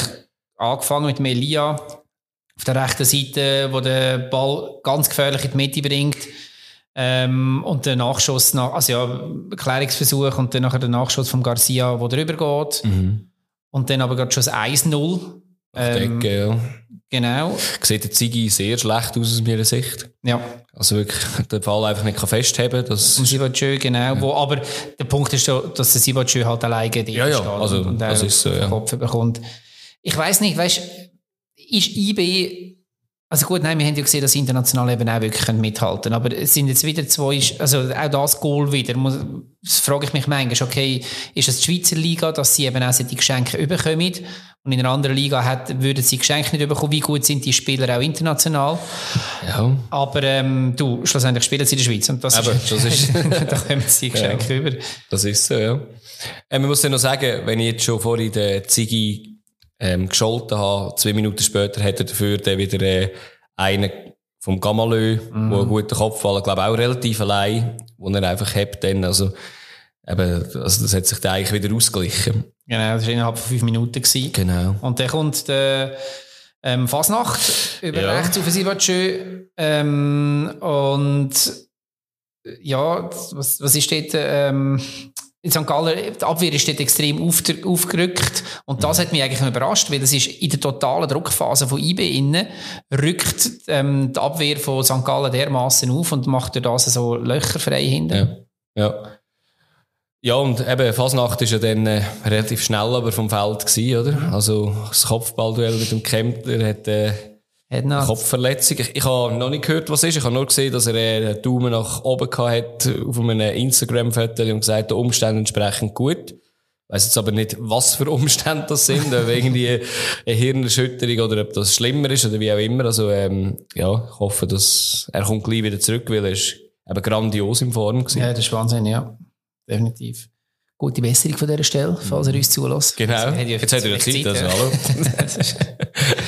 angefangen mit Melia auf der rechten Seite, wo der Ball ganz gefährlich in die Mitte bringt. Ähm, und der Nachschuss, nach, also ja, Klärungsversuch und dann nachher der Nachschuss von Garcia, der drüber geht. Mhm. Und dann aber gerade schon das 1-0. Ähm, denke, ja. Genau. Sieht der Ziggy sehr schlecht aus aus meiner Sicht. Ja. Also wirklich den Fall einfach nicht festheben kann. Das und Sivachö, genau. Ja. Wo, aber der Punkt ist so, dass der Sivachö halt alleine die ja, ja. Also, und das ist so, ja. Kopf bekommt. Ich weiß nicht, weißt ist IB also gut, nein, wir haben ja gesehen, dass international eben auch wirklich mithalten. Aber es sind jetzt wieder zwei, also auch das Goal wieder, muss, das frage ich mich manchmal, okay, ist es die Schweizer Liga, dass sie eben auch die Geschenke überkommen? Und in einer anderen Liga hat, würden sie Geschenke nicht bekommen. Wie gut sind die Spieler auch international? Ja. Aber ähm, du, schlussendlich spielen sie in der Schweiz. Und das Aber, ist, das ist da kommen sie Geschenke ja. über. Das ist so, ja. Ähm, man muss ja noch sagen, wenn ich jetzt schon vorhin den Ziggy ähm, gescholten habe. Zwei Minuten später hat er dafür dann wieder äh, einen vom Gamalö, mhm. wo einen guten Kopf fallen, glaube auch relativ allein, wo er einfach hat dann, also eben, also das hat sich dann eigentlich wieder ausgeglichen. Genau, das war innerhalb von fünf Minuten. Gewesen. Genau. Und dann kommt der ähm, Fasnacht über ja. rechts auf Sivacö ähm, und ja, was, was ist dort ähm, in St. Gallen, die Abwehr ist dort extrem auf, aufgerückt. Und das hat mich eigentlich überrascht, weil das ist in der totalen Druckphase von IB innen, rückt ähm, die Abwehr von St. Gallen dermaßen auf und macht durch das so Löcher hinten. Ja. ja. Ja, und eben, Fasnacht ist ja dann äh, relativ schnell aber vom Feld gewesen, oder? Also, das Kopfballduell mit dem Kempter hat, äh, Kopfverletzung. Ich, ich habe noch nicht gehört, was ist. Ich habe nur gesehen, dass er einen Daumen nach oben hat auf einem Instagram-Foto und gesagt, die Umstände entsprechend gut. weiß jetzt aber nicht, was für Umstände das sind, ob irgendwie eine Hirnerschütterung oder ob das schlimmer ist oder wie auch immer. Also, ähm, ja, ich hoffe, dass er kommt gleich wieder zurück, weil er ist eben grandios in Form gewesen. Ja, das ist Wahnsinn, ja. Definitiv. Gute Besserung von dieser Stelle, falls er uns zulässt. Genau. Jetzt hat er ja Zeit, also hallo.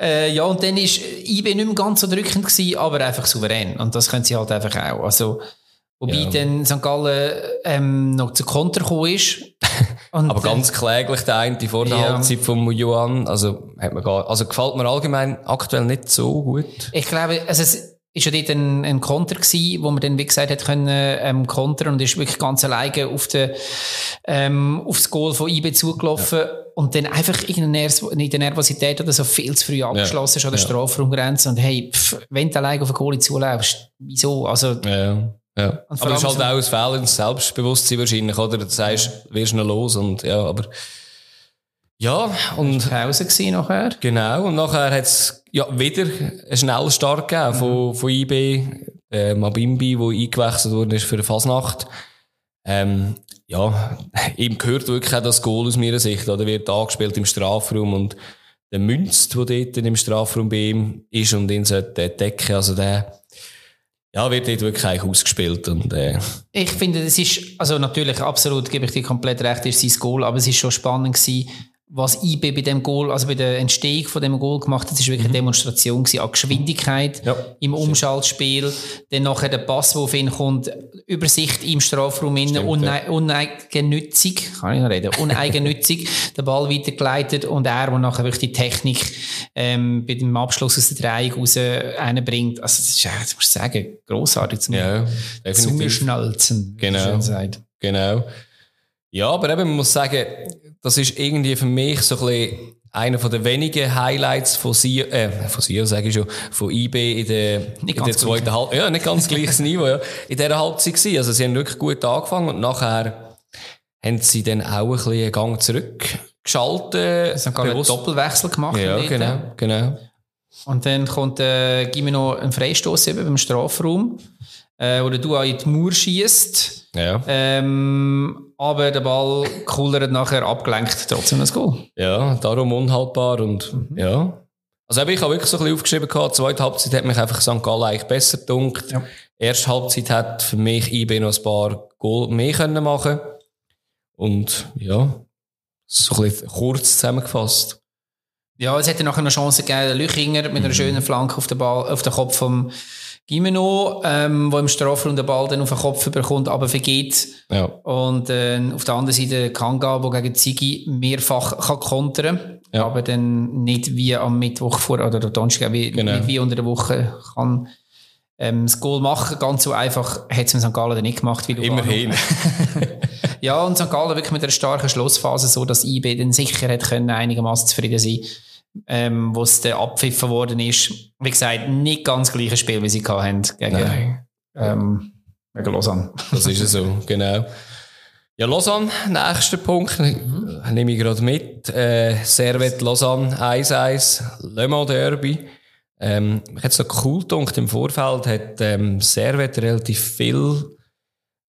äh, ja, und dann war IB nicht mehr ganz so drückend gewesen, aber einfach souverän. Und das können sie halt einfach auch. Also, wobei ja. dann St. Gallen ähm, noch zu Konter gekommen ist. aber ganz kläglich der eine vor der ja. Halbzeit von Johann. Also, hat mir gar, also gefällt mir allgemein aktuell nicht so gut. Ich glaube, also es, ist ja dort ein, ein Konter gewesen, wo man dann, wie gesagt, hat können, ähm, kontern und ist wirklich ganz alleine auf, den, ähm, auf das Goal von IB zugelaufen ja. und dann einfach in der Nervosität oder so viel zu früh abgeschlossen ist ja. an der ja. Strafraumgrenze und hey, pff, wenn du alleine auf ein Goal zuläufst, wieso? Also, ja. Ja. Aber es ist halt auch ein fehlendes Selbstbewusstsein wahrscheinlich, oder? Du sagst, wirst noch los und, ja, aber, ja, und. Pause gewesen nachher. Genau, und nachher hat es ja, wieder einen schnellen Start gegeben von, mhm. von IB. Äh, Mabimbi, der eingewechselt wurde für eine Fasnacht. Ähm, ja, ihm gehört wirklich auch das Goal aus meiner Sicht. Oder wird angespielt im Strafraum und der Münz, der dort im Strafraum bei ihm ist und ihn sollte decken. Also der, ja, wird dort wirklich eigentlich ausgespielt. Und, äh. Ich finde, das ist, also natürlich, absolut, gebe ich dir komplett recht, ist sein Goal, aber es ist schon spannend gewesen, was IB bei dem Goal, also bei der Entstehung von dem Goal gemacht hat, ist wirklich eine mhm. Demonstration gewesen an Geschwindigkeit ja, im Umschaltspiel. Dann nachher der Pass, der auf ihn kommt, Übersicht im Strafraum innen, une ja. uneigennützig, kann ich noch reden, uneigennützig, der Ball weitergeleitet und er, der nachher wirklich die Technik, ähm, bei dem Abschluss aus der Dreieck raus reinbringt. Also, das ist, das muss ich sagen, grossartig zum ja, Zungeschnalzen, genau. Genau. Ja, aber eben, man muss sagen, das ist irgendwie für mich so ein bisschen einer von den wenigen Highlights von Sie, äh, von Sie, sage ich schon, von IB in der, in der zweiten Halbzeit. Ja, nicht ganz gleiches Niveau, ja. In dieser Halbzeit gewesen. Also, sie haben wirklich gut angefangen und nachher haben sie dann auch ein bisschen einen Gang zurückgeschaltet. Sie haben gar einen Doppelwechsel gemacht. Ja, genau, genau. Und dann kommt, äh, Gimeno einen Freistoß eben beim Strafraum, äh, wo der Dua in die Mauer schießt. Ja. Ähm, aber der Ball coolert nachher abgelenkt, trotzdem das Goal. Ja, darum unhaltbar und mhm. ja. Also ich habe wirklich so ein bisschen aufgeschrieben gehabt, zweite Halbzeit hat mich einfach St. Gallen eigentlich besser gedunkt. Ja. Erste Halbzeit hat für mich IB noch ein paar Goal mehr können machen und ja, so ein bisschen kurz zusammengefasst. Ja, es hätte nachher eine Chance gegeben, Lüchinger mit einer mhm. schönen Flanke auf den, Ball, auf den Kopf vom Gimeno, ähm, wo im Strafraum den Ball dann auf den Kopf bekommt, aber vergeht. Ja. Und äh, auf der anderen Seite Kanga, der gegen Ziggy mehrfach kann kontern ja. aber dann nicht wie am Mittwoch vor oder der Donnerstag, wie, genau. nicht wie unter der Woche kann ähm, das Goal machen. Ganz so einfach hat es mit St. Gallen dann nicht gemacht. Wie Immerhin. ja, und St. Gallen wirklich mit einer starken Schlussphase, so dass IB dann sicher hat können, einigermaßen zufrieden sein ähm, wo es dann abpfiffen worden ist. Wie gesagt, nicht ganz gleiches Spiel, wie sie hatten gegen, ähm, gegen Lausanne. Das ist es so, genau. Ja, Lausanne, nächster Punkt, mhm. nehme ich gerade mit. Äh, Servet Lausanne 1-1, Le Mans Derby. Ähm, ich hätte es so cool gedacht, im Vorfeld hat ähm, Servet relativ viel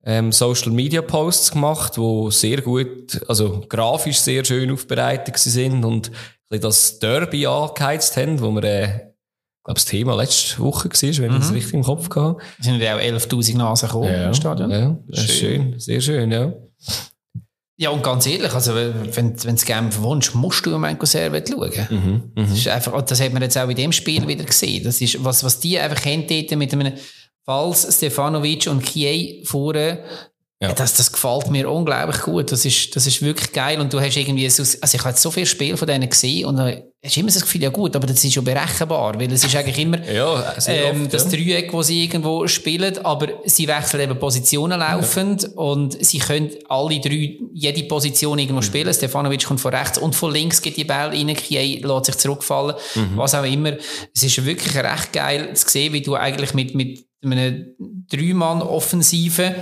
ähm, Social Media Posts gemacht, wo sehr gut, also grafisch sehr schön aufbereitet sind und das Derby angeheizt haben, wo wir, äh, glaube das Thema letzte Woche war, wenn mhm. ich es richtig im Kopf hatte. Es sind ja auch 11.000 Nasen gekommen ja, im Stadion. Ja, schön. schön. sehr schön, ja. Ja, und ganz ehrlich, also, wenn, wenn du gerne wohnst, musst du im Enko Servet schauen. Mhm, das, ist einfach, das hat man jetzt auch in dem Spiel wieder gesehen. Das ist, was, was die einfach haben dort mit einem Falls, Stefanovic und Kiei vorne, ja. Das, das gefällt mir unglaublich gut. Das ist, das ist wirklich geil. Und du hast irgendwie, so, also ich habe so viele Spiele von denen gesehen und dann hast immer das Gefühl, ja gut, aber das ist schon berechenbar, weil es ist eigentlich immer ja, ähm, oft, das Dreieck, wo sie irgendwo spielen, aber sie wechseln eben Positionen laufend ja. und sie können alle drei, jede Position irgendwo mhm. spielen. Stefanovic kommt von rechts und von links geht die Ball rein, Kiei lässt sich zurückfallen, mhm. was auch immer. Es ist wirklich recht geil zu sehen, wie du eigentlich mit, mit eine Drei-Mann-Offensive.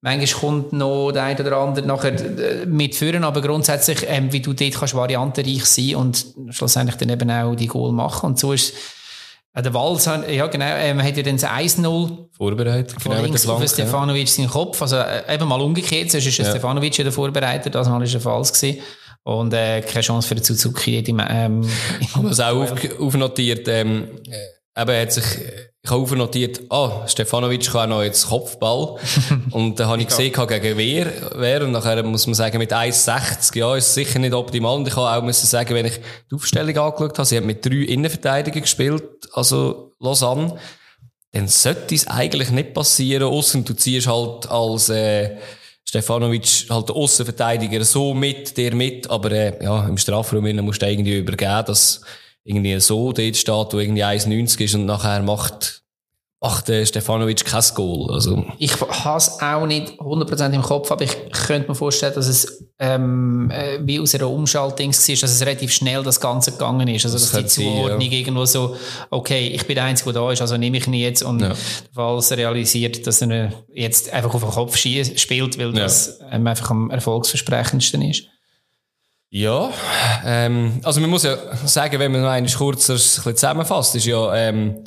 Manchmal kommt noch der eine oder andere nachher äh, mitführen, aber grundsätzlich, ähm, wie du dort kannst variantenreich sein und schlussendlich dann eben auch die Goal machen. Und so ist Äh, der Wals, ja genau, äh, man hat ja dann das 1-0 vorbereitet. Von genau links auf Stefanovic ja. seinen Kopf, also äh, eben mal umgekehrt, sonst ist ja. Stefanovic der Vorbereiter, das Mal ist der Falls gewesen. Und äh, keine Chance für den Suzuki. Ähm, ich habe es auch auf, aufnotiert, ähm, eben hat sich, ich habe aufnotiert, ah, Stefanovic kann auch noch jetzt Kopfball. und dann habe ich gesehen, gegen wer, wer, und nachher muss man sagen, mit 1,60, ja, ist sicher nicht optimal. Und ich habe auch müssen sagen, wenn ich die Aufstellung angeschaut habe, sie hat mit drei Innenverteidigern gespielt, also Lausanne, dann sollte es eigentlich nicht passieren, außer du ziehst halt als, äh, Stefanovic halt der Außenverteidiger so mit, der mit, aber äh, ja, im Strafraum musst du irgendwie übergeben, dass irgendwie so dort steht, wo irgendwie 1,90 ist und nachher macht, macht der Stefanovic kein Goal. Also. Ich habe es auch nicht 100% im Kopf, aber ich könnte mir vorstellen, dass es ähm, äh, wie aus einer Umschaltung war, dass es relativ schnell das Ganze gegangen ist. Also, das dass die Zuordnung sein, ja. irgendwo so, okay, ich bin der Einzige, der da ist, also nehme ich ihn jetzt und ja. falls er realisiert, dass er jetzt einfach auf den Kopf spielt, weil ja. das ähm, einfach am erfolgsversprechendsten ist. Ja, ähm, also man muss ja sagen, wenn man einmal kurz das ein bisschen zusammenfasst, ist ja, ähm,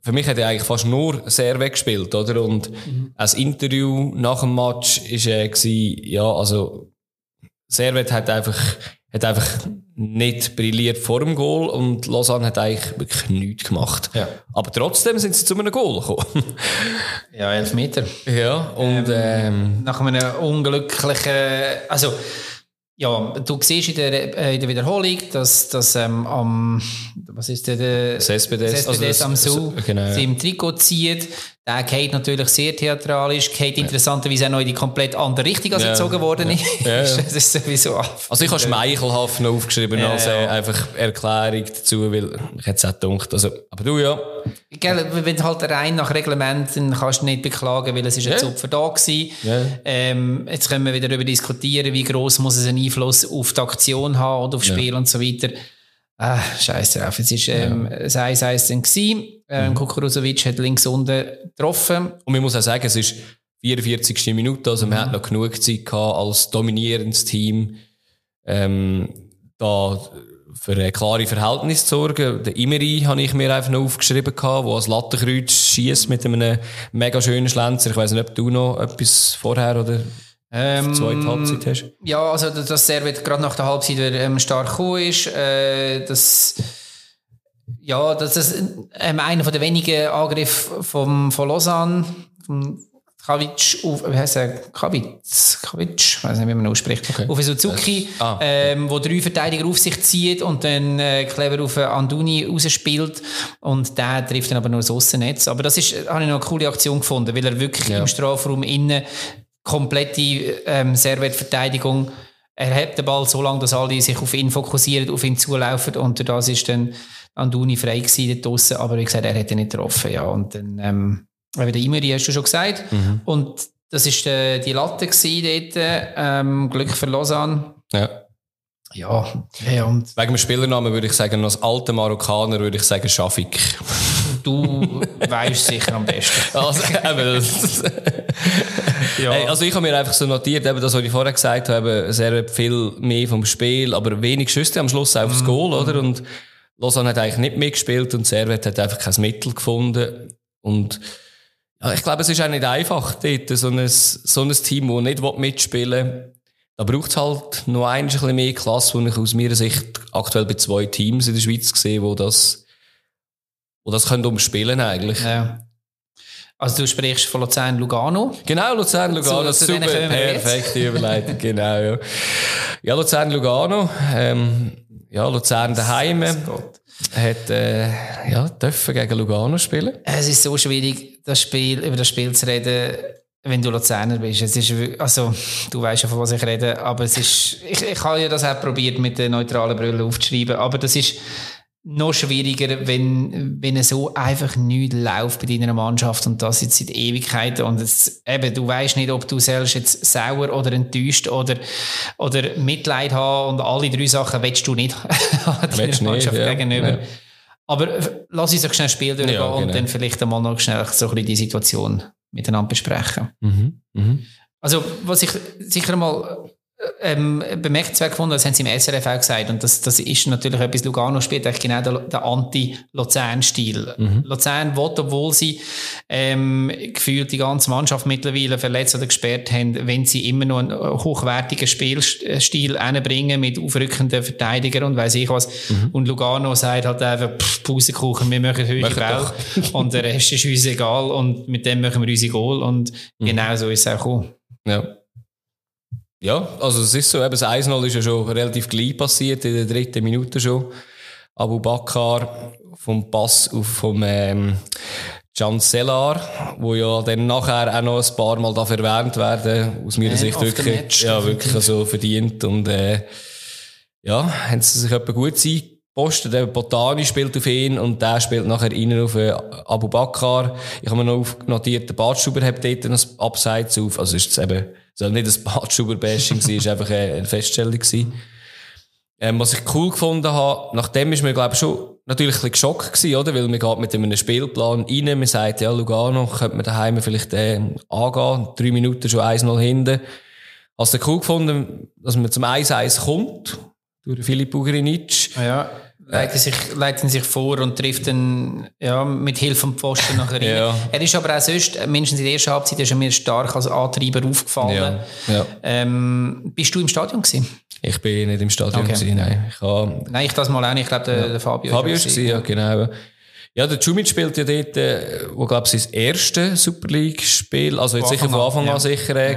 für mich hat er eigentlich fast nur sehr weggespielt, oder? Und mhm. als Interview nach dem Match ist er gewesen, ja, also, Servet hat einfach, hat einfach nicht brilliert vor dem Goal und Lausanne hat eigentlich wirklich nichts gemacht. Ja. Aber trotzdem sind sie zu einem Goal gekommen. ja, elf Meter. Ja, und, ähm, ähm, nach einem unglücklichen, also, ja, du siehst in der, äh, in der Wiederholung, dass, dass ähm, am, was ist der, der das SBS, das also am Su genau, ja. im Trikot zieht. Der geht natürlich sehr theatralisch, geht ja. interessanterweise auch noch in die komplett andere Richtung, als ja. erzogen worden ja. ist. Das ist sowieso Also ich habe schmeichelhaft noch aufgeschrieben, ja, als äh, einfach Erklärung dazu, weil ich hätte es auch gedacht. Also, aber du ja. Gell, wenn du halt rein nach Reglementen kannst du nicht beklagen, weil es ist ein Zupfer da gewesen. Ähm, jetzt können wir wieder darüber diskutieren, wie groß muss es einen Einfluss auf die Aktion haben oder aufs Spiel und so weiter. Ah, scheiße drauf. Es ist ähm, ja. 1-1 dann gewesen. Ähm, mhm. Kukuruzovic hat links unten getroffen. Und man muss auch sagen, es ist 44. Minute, also mhm. hat noch genug Zeit gehabt, als dominierendes Team ähm, da für ein klare Verhältnis zu sorgen. Der Imeri habe ich mir einfach noch aufgeschrieben gehabt, wo als Lattenkreuz schießt mit einem mega schönen Schlenzer. Ich weiß nicht, ob du noch etwas vorher oder ähm, zweite Halbzeit hast? Ja, also dass Servet gerade nach der Halbzeit ähm, stark gekommen ist, äh, das ja, das ist ähm, einer von den wenigen Angriffe vom, von Lausanne, vom Kavic auf, wie heißt er? Kavic, Kavic, ich weiß nicht, wie man ausspricht, okay. auf Suzuki, ah. ähm, wo drei Verteidiger auf sich zieht und dann äh, clever auf Anduni rausspielt und der trifft dann aber nur das Aussennetz. Aber das ist, habe ich noch eine coole Aktion gefunden, weil er wirklich ja. im Strafraum innen komplette ähm, Servetverteidigung. Er hat den Ball so lange, dass alle sich auf ihn fokussieren, auf ihn zulaufen und das ist dann Anduni frei gewesen draussen, aber wie gesagt, er hätte nicht getroffen, ja. Und dann, ähm, eben der Imeri hast du schon gesagt. Mhm. Und das ist äh, die Latte gewesen dort, ähm, Glück für Lausanne. Ja. Ja, ja und Wegen dem Spielernamen würde ich sagen, als alter Marokkaner würde ich sagen Schafik. Du weißt sicher am besten. Also, ja. hey, also ich habe mir einfach so notiert, eben das, was ich vorher gesagt habe, sehr viel mehr vom Spiel, aber wenig Schüsse am Schluss auf das mhm. Goal, oder? Und Lausanne hat eigentlich nicht mitgespielt und Servet hat einfach kein Mittel gefunden. Und ich glaube, es ist auch nicht einfach, dort so ein, so ein Team, das nicht mitspielen will. Da braucht es halt noch ein bisschen mehr Klasse, wo ich aus meiner Sicht aktuell bei zwei Teams in der Schweiz sehe, wo das, wo das können umspielen eigentlich. Ja. Also du sprichst von Luzern Lugano. Genau, Luzern Lugano, zu, super, perfekte Überleitung, genau. Ja, ja Luzern Lugano. Ähm, ja, Luzern daheim hat äh, ja, dürfen gegen Lugano spielen. Es ist so schwierig, das Spiel, über das Spiel zu reden, wenn du Luzerner bist. Es ist, also, du weißt ja, von was ich rede, aber es ist, ich, ich habe ja das auch probiert, mit der neutralen Brille aufzuschreiben, aber das ist, noch schwieriger, wenn, wenn es so einfach nicht läuft bei deiner Mannschaft und das jetzt seit Ewigkeiten und es, eben, du weißt nicht, ob du selbst jetzt sauer oder enttäuscht oder, oder Mitleid haben und alle drei Sachen willst du nicht deiner Mannschaft nicht, ja. gegenüber. Ja. Aber lass uns doch schnell Spiel durchgehen ja, genau. und dann vielleicht einmal noch schnell so ein bisschen die Situation miteinander besprechen. Mhm. Mhm. Also, was ich sicher mal ähm, bemerkenswert gefunden, das haben sie im SRF auch gesagt, und das, das ist natürlich etwas, Lugano spielt eigentlich genau der, der Anti-Luzern-Stil. Mhm. Luzern will, obwohl sie ähm, gefühlt die ganze Mannschaft mittlerweile verletzt oder gesperrt haben, wenn sie immer noch einen hochwertigen Spielstil bringen mit aufrückenden Verteidigern und weiß ich was. Mhm. Und Lugano sagt halt einfach, pff, Pausekuchen, wir machen heute Welt und der Rest ist uns egal und mit dem machen wir unsere Goal und mhm. genau so ist es auch gekommen. Ja. Ja, also es ist so, eben das 1-0 ist ja schon relativ gleich passiert, in der dritten Minute schon. Abu Bakar vom Pass auf vom ähm, Can Selar, wo ja dann nachher auch noch ein paar Mal darf erwähnt werden, aus meiner Sicht wirklich, ja, wirklich so verdient und äh, ja, haben sie sich etwa gut sein Posten, der Botani spielt auf ihn und der spielt nachher innen auf äh, Abu Bakar. Ich habe mir noch notiert, der Badstuber hat dort ein Abseits auf, also ist es eben soll nicht ein Badstuber-Bashing sein, ist einfach eine Feststellung. Ähm, was ich cool gefunden habe, nachdem ist mir, glaube ich, schon natürlich ein bisschen geschockt gewesen, oder? Weil man geht mit einem Spielplan rein, man sagt, ja, Lugano, könnte man daheim vielleicht, äh, angehen, drei Minuten schon 1-0 hinten. Hast du cool gefunden, dass man zum 1-1 kommt, durch Filip Ugrinic? Ah ja leiten sich, leiten sich vor und trifft dann ja, mit Hilfe vom Pfosten nachher rein. ja. Er ist aber auch sonst, mindestens in der ersten Halbzeit, ist er mir stark als Antreiber aufgefallen. Ja. Ja. Ähm, bist du im Stadion gewesen? Ich bin nicht im Stadion okay. gewesen, nein. Ich habe, nein, ich das mal auch nicht. Ich glaube, der, der Fabio. Fabio ist gewesen, ja, genau. Ja, der Jumic spielt ja dort, äh, wo, glaube ich, sein erstes Super League-Spiel, also jetzt sicher von Anfang an, sicher, äh,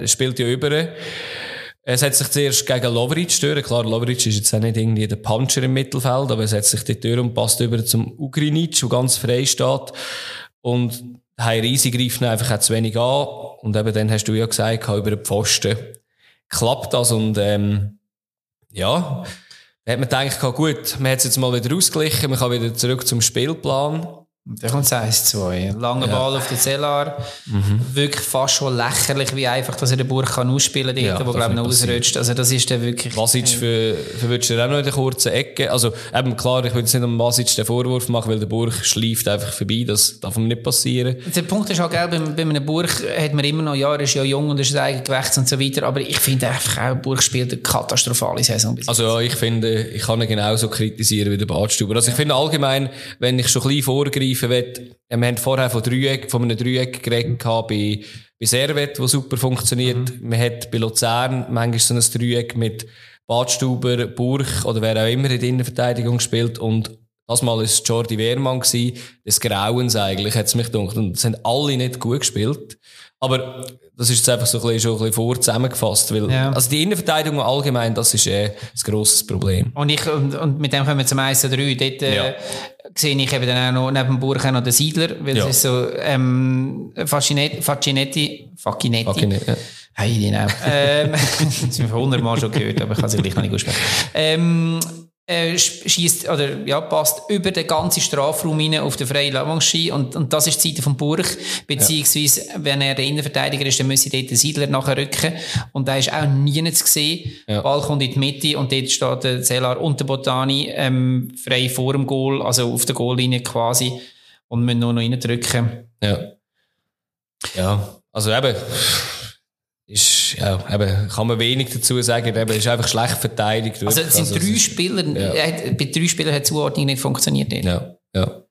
er spielt ja über. Es hat sich zuerst gegen Lovric durch. Klar, Lovric ist jetzt auch nicht irgendwie der Puncher im Mittelfeld, aber es hat sich die Tür und passt über zum Ugrinic, der ganz frei steht. Und Hei Riesi greift ihn einfach auch zu wenig an. Und eben dann hast du ja gesagt, über den Pfosten klappt das und, ähm, ja, hat man gedacht, gut, man hat es jetzt mal wieder ausgeglichen, man kann wieder zurück zum Spielplan. Da kommt es 1-2. Langer ja. Ball auf den Zellar. Mhm. Wirklich fast schon lächerlich, wie einfach, dass er den Burg kann ausspielen kann, ja, wo, glaube ich, noch ausrutscht. Also, das ist dann wirklich. Wasic für, für würdest du auch noch in der kurzen Ecke? Also, eben klar, ich will jetzt nicht um Wasic den Vorwurf machen, weil der Burg schleift einfach vorbei. Das darf ihm nicht passieren. Der Punkt ist auch, gell, bei, bei einem Burg hat man immer noch, ja, er ist ja jung und ist eigen gewächst und so weiter. Aber ich finde einfach auch, Burg spielt eine katastrophale Saison. Also, ja, ich finde, ich kann ihn genauso kritisieren wie der Badstuber. Also, ich finde allgemein, wenn ich schon ein bisschen vorgreife, greifen will. Wir haben vorher von, Dreieck, von einem Dreieck geredet bei, bei Servet, das super funktioniert. Mhm. Man hat bei Luzern manchmal so ein Dreieck mit Badstuber, Burg oder wer auch immer in der Innenverteidigung gespielt und das Mal war Jordi Wehrmann, des Grauens eigentlich, hat es mich gedacht. Und es haben alle nicht gut gespielt. Aber das ist jetzt einfach so ein bisschen, schon ein bisschen vor zusammengefasst. Weil, ja. Also die Innenverteidigung allgemein, das ist äh, ein grosses Problem. Und, ich, und, und mit dem kommen wir zum 1 3. Dort äh, ja. sehe ich eben dann auch noch neben auch noch den Siedler, weil ja. es ist so ähm, Fascinetti, Fascinetti, Facchinetti. Facchinetti ja. Hey, genau. ähm, das haben wir hundertmal schon gehört, aber ich kann es gleich noch nicht aussprechen. Ähm, äh, schießt oder ja passt über den ganzen Strafraum rein auf den freien Lavanchi und, und das ist die Seite vom Burg. Beziehungsweise ja. wenn er der Innenverteidiger ist dann müsse dort der Siedler nachher rücken. Und da ist auch nie zu sehen ja. Ball kommt in die Mitte und dort steht der Zellar und der Botani ähm, frei vor dem Goal also auf der Goallinie quasi und müssen nur noch reindrücken. Ja. Ja. Also eben ist, ja, eben, kann man wenig dazu sagen, eben, ist einfach schlecht verteidigt. Also, es sind also, drei Spieler, ja. bei drei Spielern hat die Zuordnung nicht funktioniert. Ja, ja.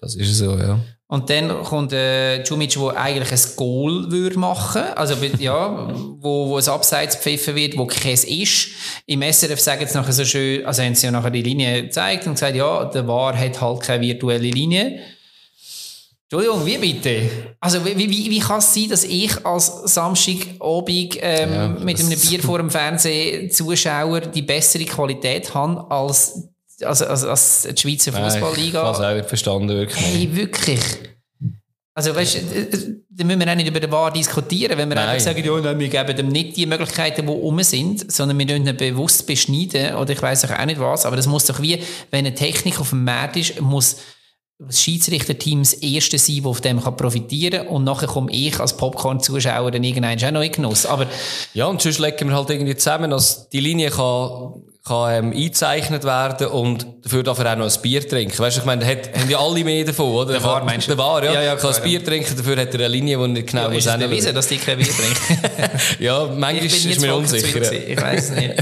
Das ist so, ja. Und dann kommt äh, Jumic, der eigentlich ein Goal würde machen also ja, wo, wo ein Abseits pfiffen wird, wo kein ist. Im SRF sagen sie nachher so schön, also haben sie ja nachher die Linie gezeigt und gesagt, ja, der War hat halt keine virtuelle Linie. Entschuldigung, wie bitte? Also wie, wie, wie kann es sein, dass ich als Samstagabend ähm, ja, mit einem Bier vor dem Fernsehen Zuschauer die bessere Qualität habe als, als, als, als die Schweizer Fußballliga? Ich habe es auch nicht verstanden, wirklich. Hey, wirklich? Also weißt, da müssen wir auch nicht über den Wahr diskutieren, wenn wir Nein. einfach sagen, ja, nein, wir geben dem nicht die Möglichkeiten, die um sind, sondern wir ihn bewusst beschneiden oder ich weiß auch nicht was, aber das muss doch wie, wenn eine Technik auf dem Markt ist, muss das Schiedsrichterteam das erste sein, das auf dem kann profitieren kann. Und nachher komme ich als Popcorn-Zuschauer dann irgendwann auch noch in Genuss. Aber ja, und sonst legen wir halt irgendwie zusammen, dass die Linie kann kann ähm, eingezeichnet werden und dafür darf er auch noch ein Bier trinken. Weißt du, ich meine, hat, haben ja alle mehr davon, oder? Der War, meinst du? Der War, ja. ja, ja kann ein Bier trinken, dafür hat er eine Linie, die nicht genau ja, ist es bewiesen, dass die kein Bier trinken? ja, manchmal ist mir unsicher. Ich weiß es nicht.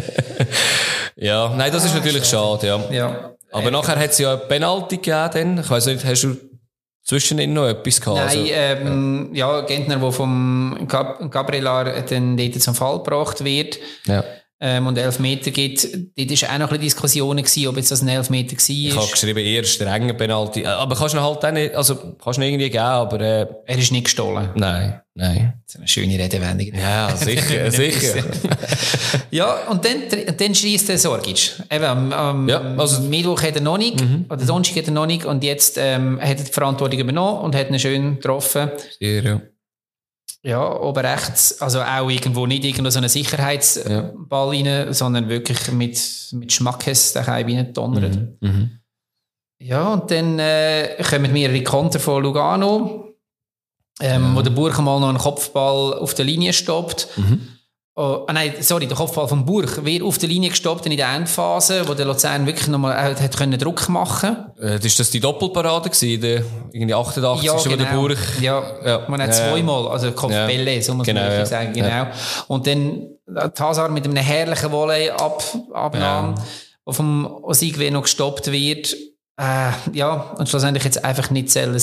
ja, nein, das ah, ist natürlich schade, ja. ja. Aber äh, nachher hat es ja eine Penalty gegeben, dann. Ich weiß nicht, hast du zwischendrin noch etwas gehabt? Nein, also, ähm, ja, Gentner, der vom Gab Gabrielar dann dort zum Fall gebracht wird. Ja ähm, und Elfmeter gibt, dort war auch noch ein Diskussionen gewesen, ob jetzt das ein Elfmeter war. Ich habe geschrieben, eher strenger Penalty. Äh, aber kannst du halt auch nicht, also kannst du irgendwie geben, aber... Äh, er ist nicht gestohlen. Nein, nein. Das ist eine schöne Redewendung. Ja, sicher, sicher. ja, und dann, dann schießt der Sorgic. Eben, am, am ja, also, Mittwoch hat er noch nicht, mhm. oder Sonntag hat er noch nicht, und jetzt ähm, hat er die Verantwortung übernommen und hat ihn schön getroffen. Sehr, ja. Ja, oben rechts, also auch irgendwo nicht irgendwo so einen Sicherheitsball ja. rein, sondern wirklich mit, mit Schmackes daheim reingedonnert. Mhm. Mhm. Ja, und dann äh, kommen mehrere Konter von Lugano, ähm, ja. wo der Burg mal noch einen Kopfball auf der Linie stoppt. Mhm. Oh, ah nein, sorry, der Kopfball vom Burg wird auf der Linie gestoppt in der Endphase, wo der Luzern wirklich nochmal äh, hat können Druck machen äh, Ist das die Doppelparade gewesen, der, irgendwie 88, ja, genau. der. Burg... Ja, ja. man hat zweimal, also Kopfbälle, ja. so muss genau, man ja. sagen, genau. Ja. Und dann Hazard mit einem herrlichen Volley ab, abnahm, ja. wo vom Osigwe noch gestoppt wird. Äh, ja, und schlussendlich jetzt einfach nicht sein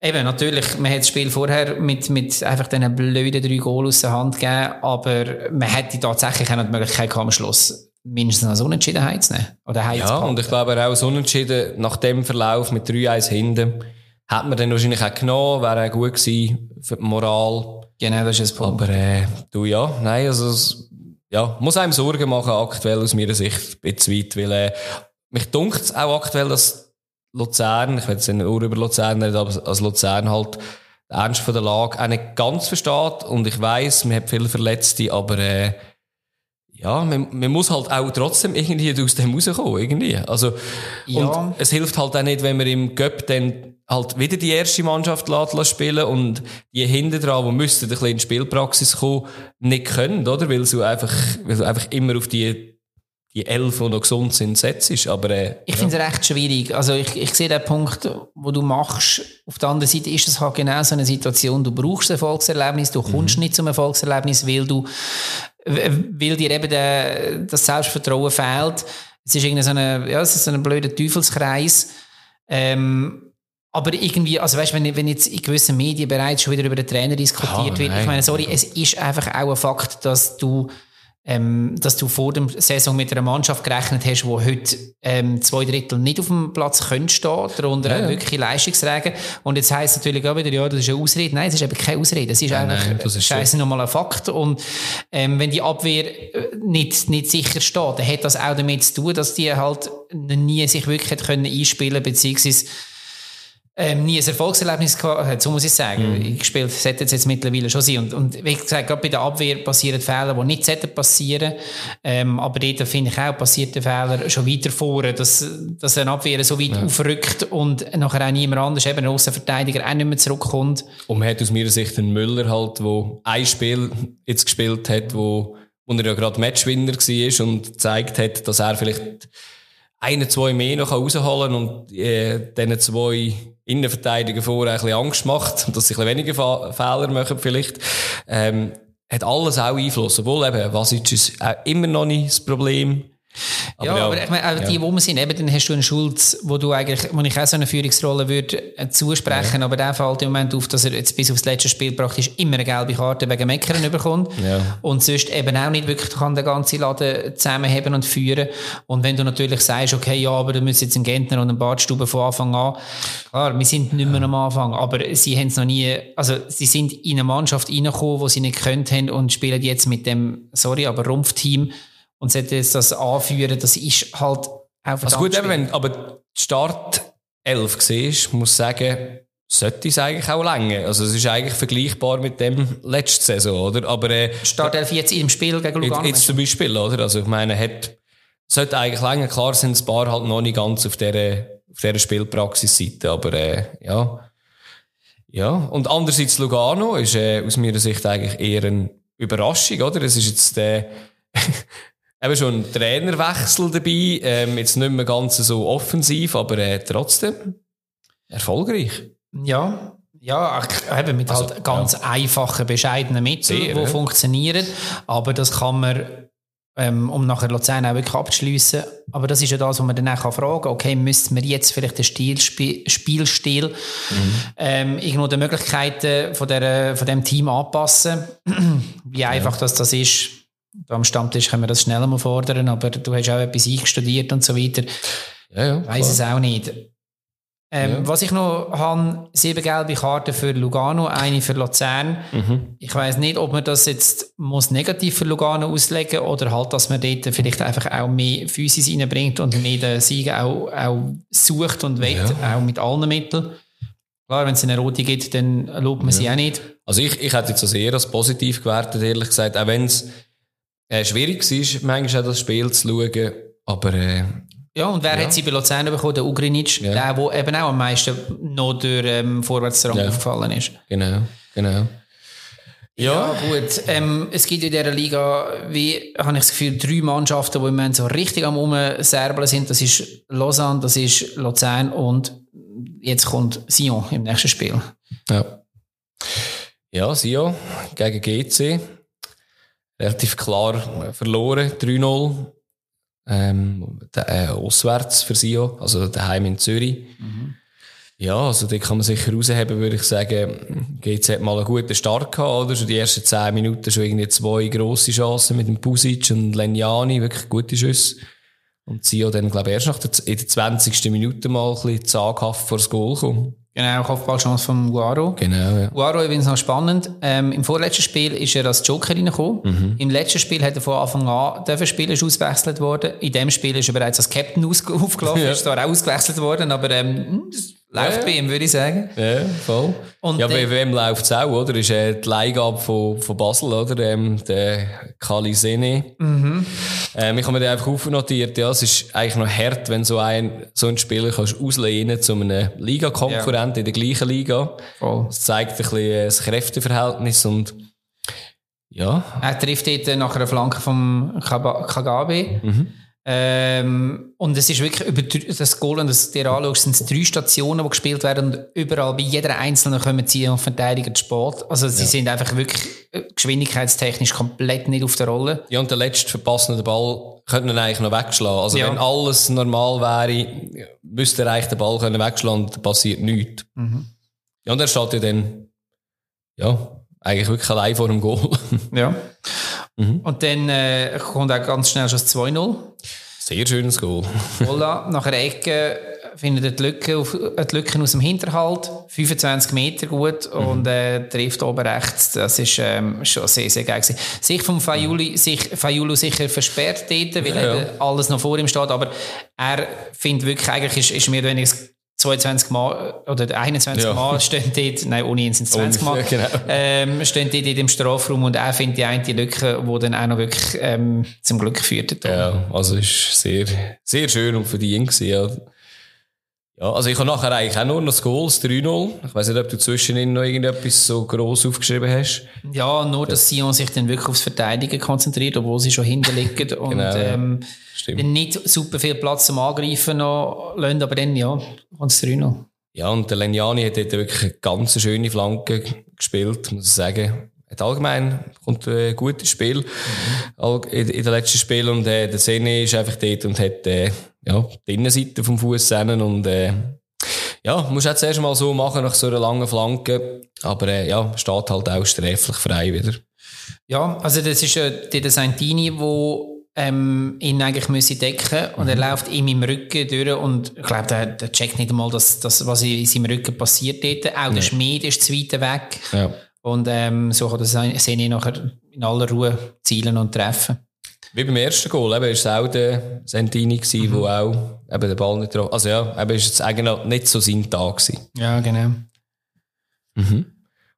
Eben, natürlich, man hat das Spiel vorher mit, mit einfach diesen blöden drei Goal aus der Hand gegeben, aber man hätte tatsächlich auch die Möglichkeit gehabt, am Schluss mindestens als Unentschiedenheit zu nehmen. Oder ja, und ich glaube auch als Unentschieden, nach dem Verlauf mit 3-1 hinten, hat man dann wahrscheinlich auch genommen, wäre auch gut gewesen für die Moral. Genau, das ist das Punkt. Aber, äh, du ja, nein, also, es, ja, muss einem Sorgen machen, aktuell aus meiner Sicht, ein bisschen weit, weil, äh, mich dunkt es auch aktuell, dass Luzern, ich will jetzt nur über Luzern reden, aber als Luzern halt den Ernst von der Lage auch nicht ganz versteht. Und ich weiss, man hat viele Verletzte, aber äh, ja, man, man muss halt auch trotzdem irgendwie aus dem rauskommen, irgendwie. Also, ja. und es hilft halt auch nicht, wenn man im Göpp dann halt wieder die erste Mannschaft lässt, spielen und die hinten dran, die müssten ein bisschen in die Spielpraxis kommen, nicht können, oder? Weil du einfach, weil du einfach immer auf die die elf, die noch gesund sind, setzt. Aber, äh, ich finde es recht schwierig. Also ich, ich sehe den Punkt, wo du machst. Auf der anderen Seite ist es halt genau so eine Situation, du brauchst ein Erfolgserlebnis, du kommst mhm. nicht zum Erfolgserlebnis, weil du, weil dir eben der, das Selbstvertrauen fehlt. Es ist irgendwie so eine, ja, es ist so ein blöder Teufelskreis. Ähm, aber irgendwie, also weißt, wenn, wenn jetzt in gewissen Medien bereits schon wieder über den Trainer diskutiert oh, wird, ich meine, sorry, es ist einfach auch ein Fakt, dass du ähm, dass du vor der Saison mit einer Mannschaft gerechnet hast, die heute ähm, zwei Drittel nicht auf dem Platz können stehen, darunter ja, ja. wirklich Leistungsträger. Und jetzt heisst es natürlich auch wieder, ja, das ist eine Ausrede. Nein, es ist eben keine Ausrede. Es ist ja, ist scheiße so. nochmal ein Fakt. Und ähm, wenn die Abwehr äh, nicht, nicht sicher steht, dann hat das auch damit zu tun, dass die halt nie sich wirklich können einspielen beziehungsweise ähm, nie ein Erfolgserlebnis gehabt, so muss ich sagen. Mhm. Ich spiele, sollte jetzt mittlerweile schon sein. Und, und wie gesagt, gerade bei der Abwehr passieren Fehler, die nicht sollten passieren. Ähm, aber dort finde ich auch, passiert der Fehler schon weiter vor, dass, dass ein Abwehr so weit ja. aufrückt und nachher auch niemand anders, eben ein Außenverteidiger, auch nicht mehr zurückkommt. Und man hat aus meiner Sicht einen Müller halt, der ein Spiel jetzt gespielt hat, wo, wo er ja gerade Matchwinner war und gezeigt hat, dass er vielleicht einen, zwei mehr noch rausholen kann und äh, diesen zwei Innenverteidiger vorher ein bisschen Angst macht, dass sie ein bisschen weniger Fehler machen vielleicht. Ähm, hat alles auch Einfluss. Obwohl eben, was ist auch immer noch nicht das Problem. Aber ja, ja, aber ich meine, auch die, ja. wo wir sind, eben, dann hast du einen Schulz, wo du eigentlich, wo ich auch so eine Führungsrolle würde äh, zusprechen, ja. aber der fällt im Moment auf, dass er jetzt bis aufs letzte Spiel praktisch immer eine gelbe Karte wegen Meckern bekommt. Ja. Und sonst eben auch nicht wirklich kann den ganzen Laden zusammenheben und führen. Und wenn du natürlich sagst, okay, ja, aber du müsst jetzt einen Gentner und einen Badstube von Anfang an, klar, wir sind nicht mehr am Anfang, aber sie haben es noch nie, also sie sind in eine Mannschaft reingekommen, wo sie nicht könnt haben und spielen jetzt mit dem, sorry, aber Rumpfteam und sollte jetzt das anführen, das ist halt auch Also gut, eben, wenn aber die Start 11 siehst, muss ich sagen, sollte es eigentlich auch länger. Also es ist eigentlich vergleichbar mit dem letzten Saison, oder? Aber äh, Startelf jetzt im Spiel gegen Lugano? Jetzt, zum Beispiel, oder? Also ich meine, hat, sollte eigentlich länger. Klar sind ein paar halt noch nicht ganz auf dieser, auf dieser Spielpraxisseite, aber äh, ja. Ja, und andererseits Lugano ist äh, aus meiner Sicht eigentlich eher eine Überraschung, oder? Es ist jetzt der Eben schon ein Trainerwechsel dabei, ähm, jetzt nicht mehr ganz so offensiv, aber äh, trotzdem erfolgreich. Ja, ja, eben mit also, halt ganz ja. einfachen, bescheidenen Mitteln, die ja. funktionieren. Aber das kann man, ähm, um nachher Luzern auch wirklich abzuschliessen. Aber das ist ja das, was man dann auch fragen kann. Okay, müssten wir jetzt vielleicht den Stil, Spielstil mhm. ähm, irgendwo die Möglichkeiten von, der, von dem Team anpassen? Wie einfach ja. das, das ist, am Stammtisch können wir das schneller mal fordern, aber du hast auch etwas eingestudiert und so weiter. Ja, ja, Weiß es auch nicht. Ähm, ja. Was ich noch habe, sieben gelbe Karten für Lugano, eine für Luzern. Mhm. Ich weiß nicht, ob man das jetzt muss negativ für Lugano auslegen oder halt, dass man dort vielleicht einfach auch mehr Physis reinbringt und mehr den Sieg auch, auch sucht und will, ja. auch mit allen Mitteln. Klar, wenn es eine rote gibt, dann lobt man ja. sie auch nicht. Also ich, ich hätte jetzt das eher als positiv gewertet, ehrlich gesagt, auch wenn es äh, schwierig war, manchmal auch das Spiel zu schauen, aber äh, ja, und wer ja. hat sie bei Luzern bekommen? Der Ugrinic, ja. der, der eben auch am meisten noch durch ähm, Vorwärtsrang ja. aufgefallen ist. Genau, genau. Ja, ja gut. Ähm, es gibt in dieser Liga, wie habe ich das Gefühl, drei Mannschaften, die im Moment so richtig am Umserbeln sind. Das ist Lausanne, das ist Luzern und jetzt kommt Sion im nächsten Spiel. Ja. Ja, Sion gegen GC. Relativ klar verloren, 3-0 ähm, äh, auswärts für Sio, also daheim in Zürich. Mhm. Ja, also da kann man sicher rausheben, würde ich sagen. GC hat mal einen guten Start gehabt, oder? Schon die ersten zehn Minuten schon irgendwie zwei grosse Chancen mit dem Pusic und Lenjani, wirklich gute Schüsse. Und Sio dann, glaube ich, erst nach der, in der 20. Minute mal ein bisschen zaghaft vor das Goal kommen. Genau, Kopfballchance von Guaro. Genau, ja. Guaro übrigens noch spannend. Ähm, Im vorletzten Spiel ist er als Joker reingekommen. Mhm. Im letzten Spiel hat er von Anfang an dürfen spielen, ist ausgewechselt worden. In dem Spiel ist er bereits als Captain aufgelaufen, ja. ist zwar auch ausgewechselt worden, aber ähm, Läuft ja. bei ihm, würde ich sagen. Ja, voll. Und ja, bei wem läuft es auch, oder? Ist äh, die Leihgabe von, von Basel, oder? Ähm, der Kali Sene. Mhm. Ähm, ich habe mir den einfach aufnotiert, ja, es ist eigentlich noch hart, wenn so ein, so ein Spieler kannst auslehnen zu einem Liga-Konkurrent ja. in der gleichen Liga. Voll. Das zeigt ein bisschen äh, das Kräfteverhältnis und, ja. Er trifft dort nach einer Flanke vom Kagabe. Mhm. Ähm, und es ist wirklich über das Goal, das dir anschaust, sind es drei Stationen, die gespielt werden und überall, bei jeder einzelnen kommen sie und verteidigen Sport. Also sie ja. sind einfach wirklich äh, geschwindigkeitstechnisch komplett nicht auf der Rolle. Ja, und der letzte verpassende Ball könnte man eigentlich noch wegschlagen. Also ja. wenn alles normal wäre, müsste er eigentlich den Ball können wegschlagen und passiert nichts. Mhm. Ja, und er steht ja dann, ja, eigentlich wirklich allein vor dem Goal. ja. Mhm. Und dann äh, kommt auch ganz schnell schon das 2-0. Sehr schönes Goal. Voila, nach einer Ecke findet er die Lücke, auf, äh, die Lücke aus dem Hinterhalt, 25 Meter gut mhm. und äh, trifft oben rechts. Das ist ähm, schon sehr, sehr geil gewesen. Sich vom Fayuli, sich, Fayulu sicher versperrt dort, weil ja, ja. alles noch vor ihm steht, aber er findet wirklich, eigentlich ist, ist mehr oder weniger 22 Mal oder 21 ja. Mal stehen dort, nein, ohne ihn sind es 20 Mal, genau. ähm, stehen dort in dem Strafraum und er findet die eine Lücke, die dann auch noch wirklich ähm, zum Glück führt. Ja, also ist sehr, sehr schön und verdient gewesen, ja. Ja, also ich habe nachher eigentlich auch nur noch das Goal, das 3-0. Ich weiß nicht, ob du zwischendrin noch irgendetwas so gross aufgeschrieben hast. Ja, nur, dass Sion sich dann wirklich aufs Verteidigen konzentriert, obwohl sie schon hinterliegen und genau, ähm, nicht super viel Platz zum Angreifen noch lassen, aber dann, ja, kommt das 3-0. Ja, und der Lenjani hat dort wirklich eine ganz schöne Flanke gespielt, muss ich sagen. Hat allgemein kommt ein gutes Spiel mhm. in, in den letzten Spielen und äh, der Sene ist einfach dort und hat äh, ja, die Innenseite vom Fuß und äh, ja, muss jetzt erst mal so machen nach so einer langen Flanke, aber äh, ja, steht halt auch sträflich frei wieder. Ja, also das ist ja der Santini, wo ähm, ihn eigentlich müsse decken und mhm. er läuft ihm im Rücken durch und ich glaube, der, der checkt nicht einmal, dass, dass, was in seinem Rücken passiert dort. Auch ja. der Schmied ist zu weit weg. Ja. Und ähm, so kann das Sene nachher in aller Ruhe zielen und treffen. Wie beim ersten Goal, eben, war es auch der Sentini, der mhm. auch eben den Ball nicht drauf. Also ja, eben ist es eigentlich nicht so sein Tag gewesen. Ja, genau. Mhm.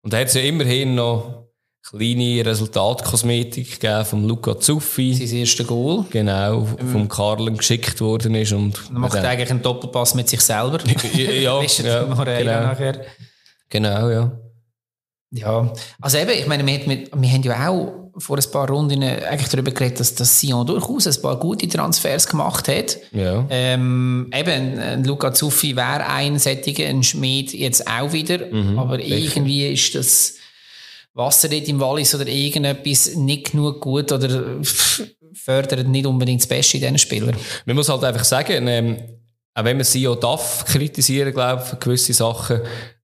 Und da hat es ja immerhin noch kleine Resultatkosmetik gegeben vom Luca Zuffi. Sein erster Goal. Genau, vom Karlen geschickt worden ist. Und er macht eigentlich einen Doppelpass mit sich selber. ja, ja, ja genau. Nachher. genau, ja. Ja, also eben, ich meine, wir, wir, wir haben ja auch vor ein paar Runden eigentlich darüber geredet, dass, dass Sion durchaus ein paar gute Transfers gemacht hat. Ja. Ähm, eben, ein Luca Zuffi wäre ein Sättiger, ein Schmied jetzt auch wieder. Mhm, aber irgendwie ist das Wasser dort im Wallis oder irgendetwas nicht genug gut oder fördert nicht unbedingt das Beste in diesen Spielern. Man muss halt einfach sagen, ähm, auch wenn man auch darf kritisieren, glaube ich, für gewisse Sachen,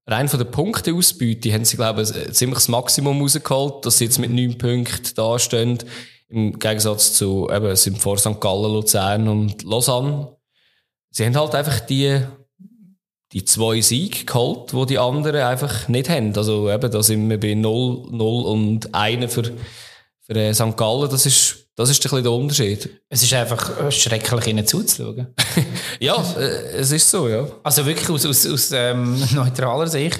rein von der Punkteausbeute haben sie, glaube ich, ein ziemliches Maximum rausgeholt, dass sie jetzt mit neun Punkten dastehen. Im Gegensatz zu, eben, es sind vor St. Gallen, Luzern und Lausanne. Sie haben halt einfach die, die zwei Siege geholt, die die anderen einfach nicht haben. Also eben, da sind wir bei 0, 0 und 1 für, für äh, St. Gallen. Das ist, das ist ein bisschen der Unterschied. Es ist einfach schrecklich, ihnen zuzuschauen. ja, äh, es ist so, ja. Also wirklich aus, aus, aus ähm, neutraler Sicht.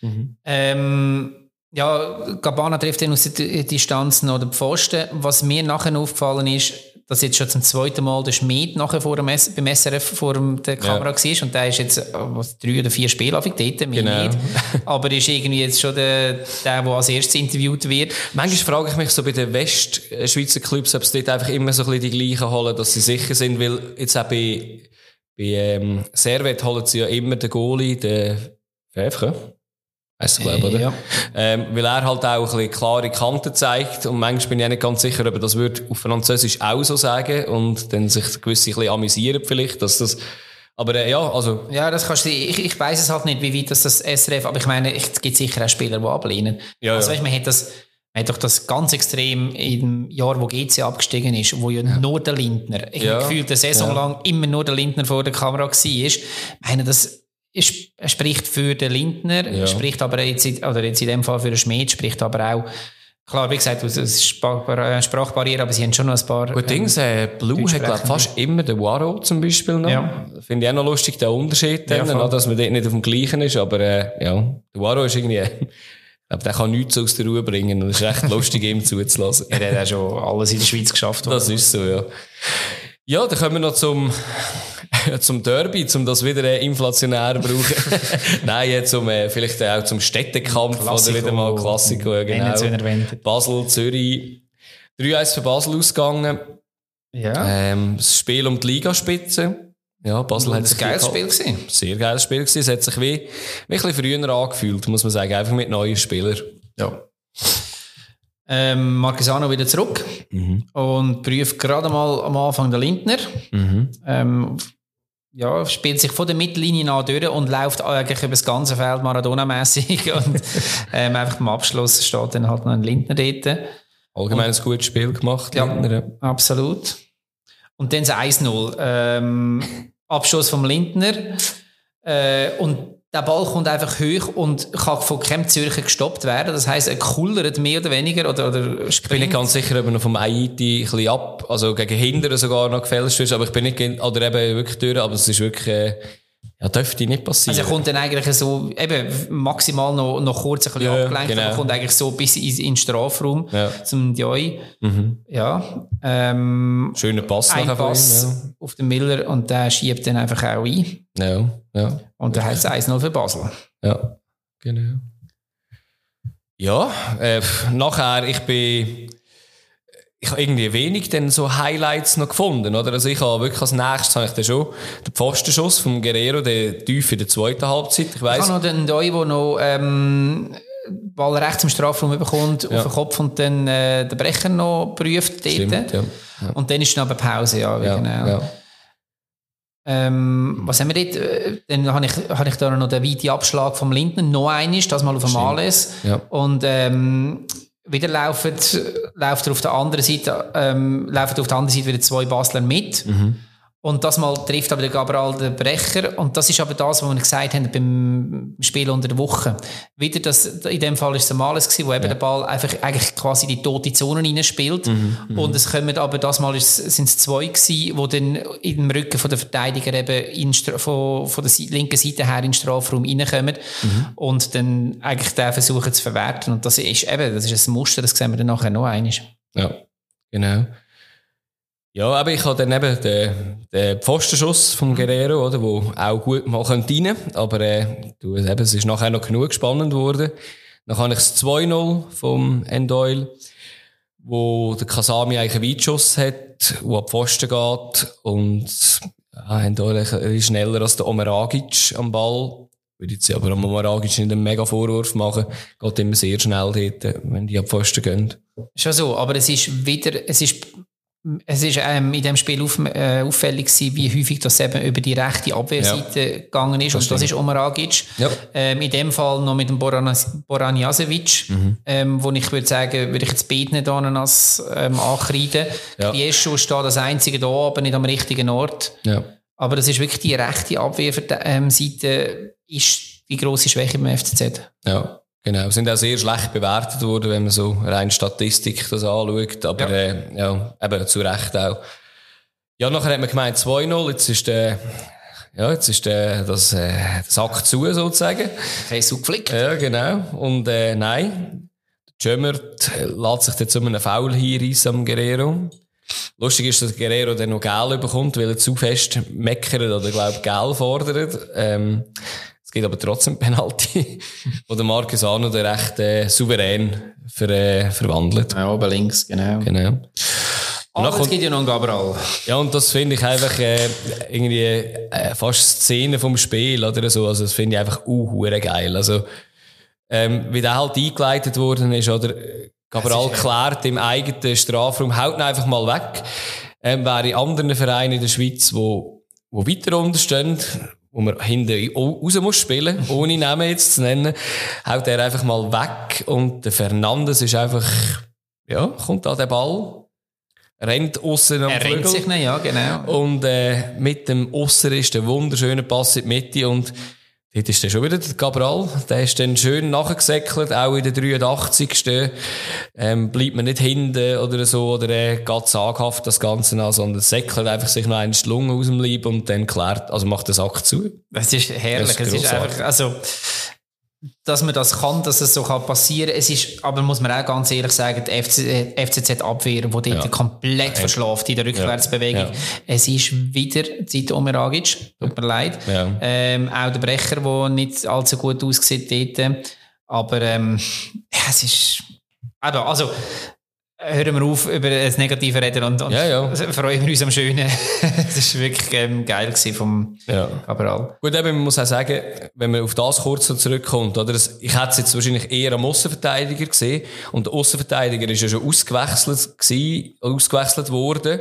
Mhm. Ähm, ja, Gabana trifft dann aus der Distanz noch den Pfosten. Was mir nachher aufgefallen ist, dass jetzt schon zum zweiten Mal der Schmied nachher vor dem S beim SRF vor der Kamera ja. war und der ist jetzt äh, was, drei oder vier Spiele dort, mir genau. nicht. Aber ist irgendwie jetzt schon der, der, der als erstes interviewt wird. Manchmal frage ich mich so bei den Westschweizer Clubs, ob sie dort einfach immer so ein bisschen die gleichen holen, dass sie sicher sind, weil jetzt auch bei, bei ähm, Servet holen sie ja immer den Goalie, den Pfeffchen. Weißt du, glaube oder? Ja. Ähm, weil er halt auch ein bisschen klare Kanten zeigt und manchmal bin ich nicht ganz sicher, ob er das würde auf Französisch auch so sagen und dann sich gewisse ein bisschen amüsieren vielleicht, dass das aber äh, ja, also... Ja, das kannst du... Ich, ich weiß es halt nicht, wie weit das, das SRF... Aber ich meine, es gibt sicher auch Spieler, die ablehnen. Ja, also ja. Weißt, man hat das... Man hat doch das ganz extrem im Jahr, wo GC abgestiegen ist, wo ja, ja. nur der Lindner, ich ja. gefühlt eine Saison lang immer nur der Lindner vor der Kamera war. Ich meine, das spricht für den Lindner, ja. spricht aber jetzt, oder jetzt in dem Fall für den Schmied, spricht aber auch Klar, wie gesagt, es ist Sprachbarriere, aber sie haben schon noch ein paar. Gut, Dings, äh, Blue hat, glaube fast immer den Waro zum Beispiel noch. Ja. Finde ich auch noch lustig, den Unterschied, ja, dann, dass man dort nicht auf dem gleichen ist, aber, äh, ja, der Waro ist irgendwie, ich glaube, der kann nichts aus der Ruhe bringen und es ist echt lustig, ihm zuzulassen. Er hat ja schon alles in der Schweiz geschafft. Das ist so, ja. Ja, dann kommen wir noch zum, zum Derby, um das wieder äh, inflationär zu brauchen. Nein, jetzt zum, äh, vielleicht auch zum Städtekampf Klassiko, oder wieder mal Klassiko, ja, genau. Basel, Zürich. 3-1 für Basel ausgegangen. Ja. Ähm, das Spiel um die Ligaspitze. Ja, Basel hat ein geiles Spiel gewesen. Sehr geiles Spiel gewesen. Es hat sich wie, wie ein bisschen früher angefühlt, muss man sagen. Einfach mit neuen Spielern. Ja. Ähm, Marquesano wieder zurück mhm. und prüft gerade mal am Anfang den Lindner. Mhm. Ähm, ja, spielt sich von der Mittellinie an durch und läuft eigentlich über das ganze Feld Maradona-mässig und ähm, einfach beim Abschluss steht dann halt noch ein Lindner dort. Allgemein ein gutes Spiel gemacht, Lindner. Ja, absolut. Und dann das 1-0. Ähm, Abschluss vom Lindner. Äh, und der Ball kommt einfach hoch und kann von keinem Zürcher gestoppt werden. Das heisst, er kullert mehr oder weniger oder, oder springt. Ich bin nicht ganz sicher, ob er noch vom Haiti ein bisschen ab, also gegen Hindern sogar noch gefälscht ist, aber ich bin nicht, oder eben wirklich durch, aber es ist wirklich, äh, ja, dürfte nicht passieren. Also er kommt dann eigentlich so, eben maximal noch, noch kurz ein bisschen ja, abgelenkt, genau. aber kommt eigentlich so bis in, in den Strafraum ja. zum Dioi. Mhm. Ja. Ähm, Schöner Pass ein Pass ihm, ja. auf den Miller und der schiebt dann einfach auch ein. Ja, ja. Und der heißt 1-0 für Basel. Ja, genau. Ja, äh, nachher, ich bin ich habe irgendwie wenig dann so Highlights noch gefunden, oder? Also ich habe wirklich als nächstes habe ich dann schon den Pfostenschuss vom Guerrero, der tief in der zweiten Halbzeit, ich weiss. Ich habe noch den Doi, der noch, ähm, Ball rechts im Strafraum bekommt, ja. auf den Kopf und dann äh, den Brecher noch prüft dort. Stimmt, ja. Ja. Und dann ist dann aber Pause, ja, genau. Ähm, was haben wir dort? Äh, dann habe ich, habe ich da noch den weiten Abschlag vom Lindner, noch einmal, das mal auf dem Alles. Und ähm, wieder laufen, läuft auf der anderen Seite, ähm, laufen auf der anderen Seite wieder zwei Basler mit. Mhm. Und das mal trifft aber der Gabriel den Brecher. Und das ist aber das, was wir gesagt haben beim Spiel unter der Woche. Wieder das, in dem Fall ist es Males gewesen, wo eben ja. der Ball einfach eigentlich quasi die tote Zone reinspielt. Mhm, mhm, und es kommen aber das Mal sind es zwei gewesen, wo dann im Rücken von der Verteidiger eben in, von, von der linken Seite her in den Strafraum reinkommen. Mhm. Und dann eigentlich den versuchen zu verwerten. Und das ist eben, das ist ein Muster, das sehen wir dann nachher noch einmal. Ja, genau. Ja, aber ich habe dann eben den, den Pfostenschuss vom Guerrero, oder, wo auch gut mal rein könnte aber äh, du, eben, es ist nachher noch genug spannend geworden. Dann habe ich das 2-0 vom Endoil. wo der Kasami eigentlich einen Weitschuss hat, der ab Pfosten geht und da ein bisschen schneller als der Omeragic am Ball. Würde jetzt aber am Omeragic nicht einen mega Vorwurf machen. Geht immer sehr schnell dort, wenn die ab Pfosten gehen. Schon so, aber es ist wieder, es ist es ist ähm, in dem Spiel auf, äh, auffällig gewesen, wie häufig das eben über die rechte Abwehrseite ja. gegangen ist. Das und stimmt. das ist Omar Agic. Ja. Ähm, in dem Fall noch mit dem Boran, Boran Jasevic, mhm. ähm, wo ich würde sagen, würde ich jetzt beide nicht als ähm, ankreiden. Ja. Jeschu steht das einzige da, aber nicht am richtigen Ort. Ja. Aber das ist wirklich die rechte Abwehrseite, ähm, ist die grosse Schwäche im FCZ. Ja. Genau, sind auch sehr schlecht bewertet worden, wenn man so rein Statistik das anschaut, aber ja, äh, ja eben zu Recht auch. Ja, nachher hat man gemeint 2-0, jetzt ist der, ja, jetzt ist der, das, äh, Sack zu, sozusagen. So geflickt. Ja, genau. Und, äh, nein. Jömert lässt sich jetzt um einen Foul hinreissen am Guerrero. Lustig ist, dass Guerrero dann noch Gel bekommt, weil er zu fest meckert oder, glaub, Gel fordert. Ähm, es gibt aber trotzdem Penalty, wo der Marcus Arno der recht äh, souverän ver, äh, verwandelt. Ja, oben links, genau. genau. Aber es gibt ja noch einen Gabriel. Ja, und das finde ich einfach äh, irgendwie äh, fast Szene vom Spiel oder so. Also das finde ich einfach uh, geil. Also ähm, wie der halt eingeleitet worden ist, oder Gabriel klärt im eigenen Strafraum, haut ihn einfach mal weg. Ähm, wäre in anderen Vereinen in der Schweiz, wo, wo weiter unterstehen, wo man hinten raus muss spielen, ohne Namen jetzt zu nennen, haut er einfach mal weg und der Fernandes ist einfach, ja, kommt an den Ball, rennt aussen am er Flügel. rennt sich nicht, ja, genau. Und äh, mit dem Ausser ist der wunderschöne Pass in die Mitte und Dort ist dann schon wieder der Cabral. Der ist dann schön nachgesäckelt, auch in der 83. Ähm, bleibt man nicht hinten oder so, oder äh, geht zaghaft das Ganze an, sondern säckelt einfach sich noch einen Schlungen aus dem Leib und dann klärt, also macht den Sack zu. Das ist herrlich. Ist es ist einfach, also, dass man das kann, dass es so kann passieren. Es ist, aber muss man auch ganz ehrlich sagen, die FC, FCZ-Abwehr, die dort ja. komplett ja. verschlaft in der Rückwärtsbewegung. Ja. Es ist wieder Zeit Omeragic, tut mir leid. Ähm, auch der Brecher, der nicht allzu gut aussieht dort. Aber ähm, es ist, also hören wir auf, über das Negative reden und, und ja, ja. freuen wir uns am Schönen. das war wirklich ähm, geil vom ja. Cabral. Gut, eben, man muss auch sagen, wenn man auf das kurz zurückkommt, oder? Ich hätte es jetzt wahrscheinlich eher am Außenverteidiger gesehen und der Außenverteidiger ist ja schon ausgewechselt gewesen, ausgewechselt worden.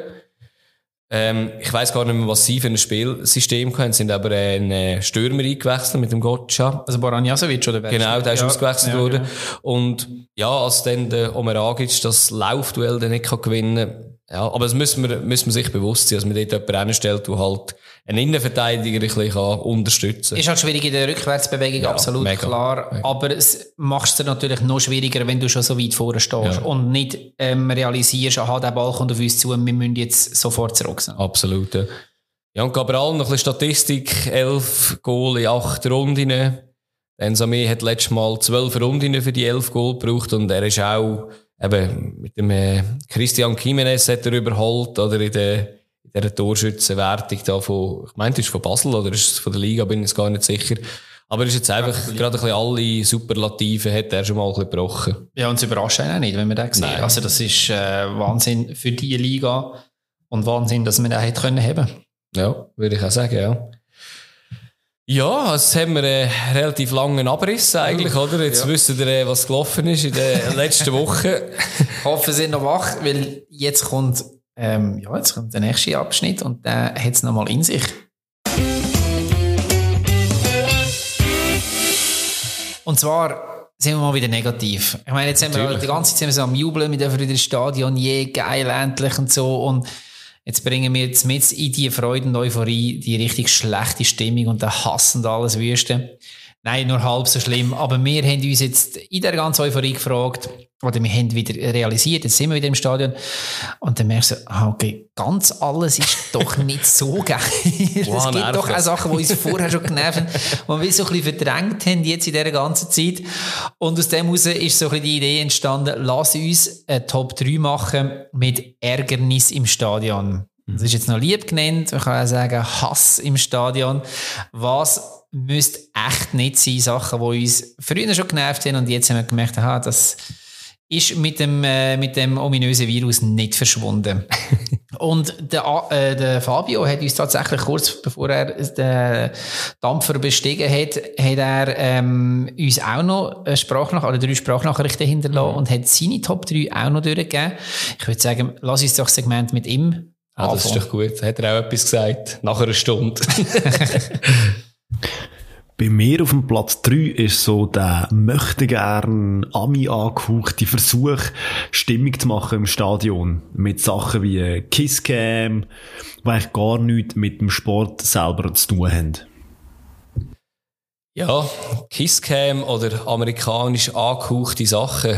Ähm, ich weiß gar nicht mehr, was sie für ein Spielsystem hatten, sind aber einen äh, Stürmer eingewechselt mit dem Gotcha. Also Boran Jasovic oder wer? Genau, der ist ja, ausgewechselt ja, worden. Genau. Und ja, als dann der Omeragic das Laufduell dann nicht gewinnen kann, ja, aber das müssen wir, müssen wir sich bewusst sein, dass man dort jemanden reinstellt, der halt einen Innenverteidiger ein bisschen unterstützen kann. Ist halt schwierig in der Rückwärtsbewegung, ja, absolut mega, klar. Mega. Aber es macht es natürlich noch schwieriger, wenn du schon so weit vorne stehst ja. und nicht ähm, realisierst, aha, der Ball kommt auf uns zu und wir müssen jetzt sofort zurück sein. Absolut, ja. Ja, und Gabriel, noch ein bisschen Statistik, elf Goal in acht Runden. Ensame hat letztes Mal zwölf Runden für die elf Goal gebraucht und er ist auch eben mit dem äh, Christian Jimenez hat er überholt oder in der, in der Torschützenwertung da von, ich meinte, ist von Basel oder ist es von der Liga, bin ich gar nicht sicher. Aber ist jetzt einfach gerade ein bisschen alle Superlative hat er schon mal ein bisschen gebrochen. Ja, und es überrascht einen auch nicht, wenn man das sieht. Nein. Also das ist äh, Wahnsinn für die Liga und Wahnsinn, dass man den hätte können haben. Ja, würde ich auch sagen, ja. Ja, jetzt haben wir einen relativ langen Abriss eigentlich, oder? Jetzt ja. wissen wir, äh, was gelaufen ist in den letzten Wochen. ich hoffe, Sie sind noch wach, weil jetzt kommt, ähm, ja, jetzt kommt der nächste Abschnitt und der hat es nochmal in sich. Und zwar sind wir mal wieder negativ. Ich meine, jetzt haben wir die ganze Zeit so am Jubeln, wir dürfen wieder ins Stadion, je geil, endlich und so und Jetzt bringen wir jetzt mit in die Freude und Euphorie die richtig schlechte Stimmung und der Hass und alles Wüste. Nein, nur halb so schlimm. Aber wir haben uns jetzt in der ganzen Euphorie gefragt, oder wir haben wieder realisiert, jetzt sind wir wieder im Stadion. Und dann merkst du, ah, okay, ganz alles ist doch nicht so geil. Wow, es gibt nervig. doch auch Sachen, die uns vorher schon genervt haben, die wir so ein bisschen verdrängt haben jetzt in dieser ganzen Zeit. Und aus dem heraus ist so ein bisschen die Idee entstanden, lass uns eine Top 3 machen mit Ärgernis im Stadion. Das ist jetzt noch lieb genannt. Man kann auch sagen, Hass im Stadion. Was müsste echt nicht sein, Sachen, die uns früher schon genervt haben und jetzt haben wir gemerkt, aha, das ist mit dem, äh, mit dem ominösen Virus nicht verschwunden. Und der, äh, der Fabio hat uns tatsächlich kurz bevor er den Dampfer bestiegen hat, hat er ähm, uns auch noch eine Sprachnach oder drei Sprachnachrichten hinterlassen und hat seine Top 3 auch noch durchgegeben. Ich würde sagen, lass uns doch das Segment mit ihm Ah, das ist doch gut. Hat er auch etwas gesagt? Nach einer Stunde. Bei mir auf dem Platz 3 ist so der möchte gern Ami angehauchte Versuch, Stimmung zu machen im Stadion. Mit Sachen wie Kisscam, die eigentlich gar nichts mit dem Sport selber zu tun haben. Ja, Kisscam oder amerikanisch angehauchte Sachen.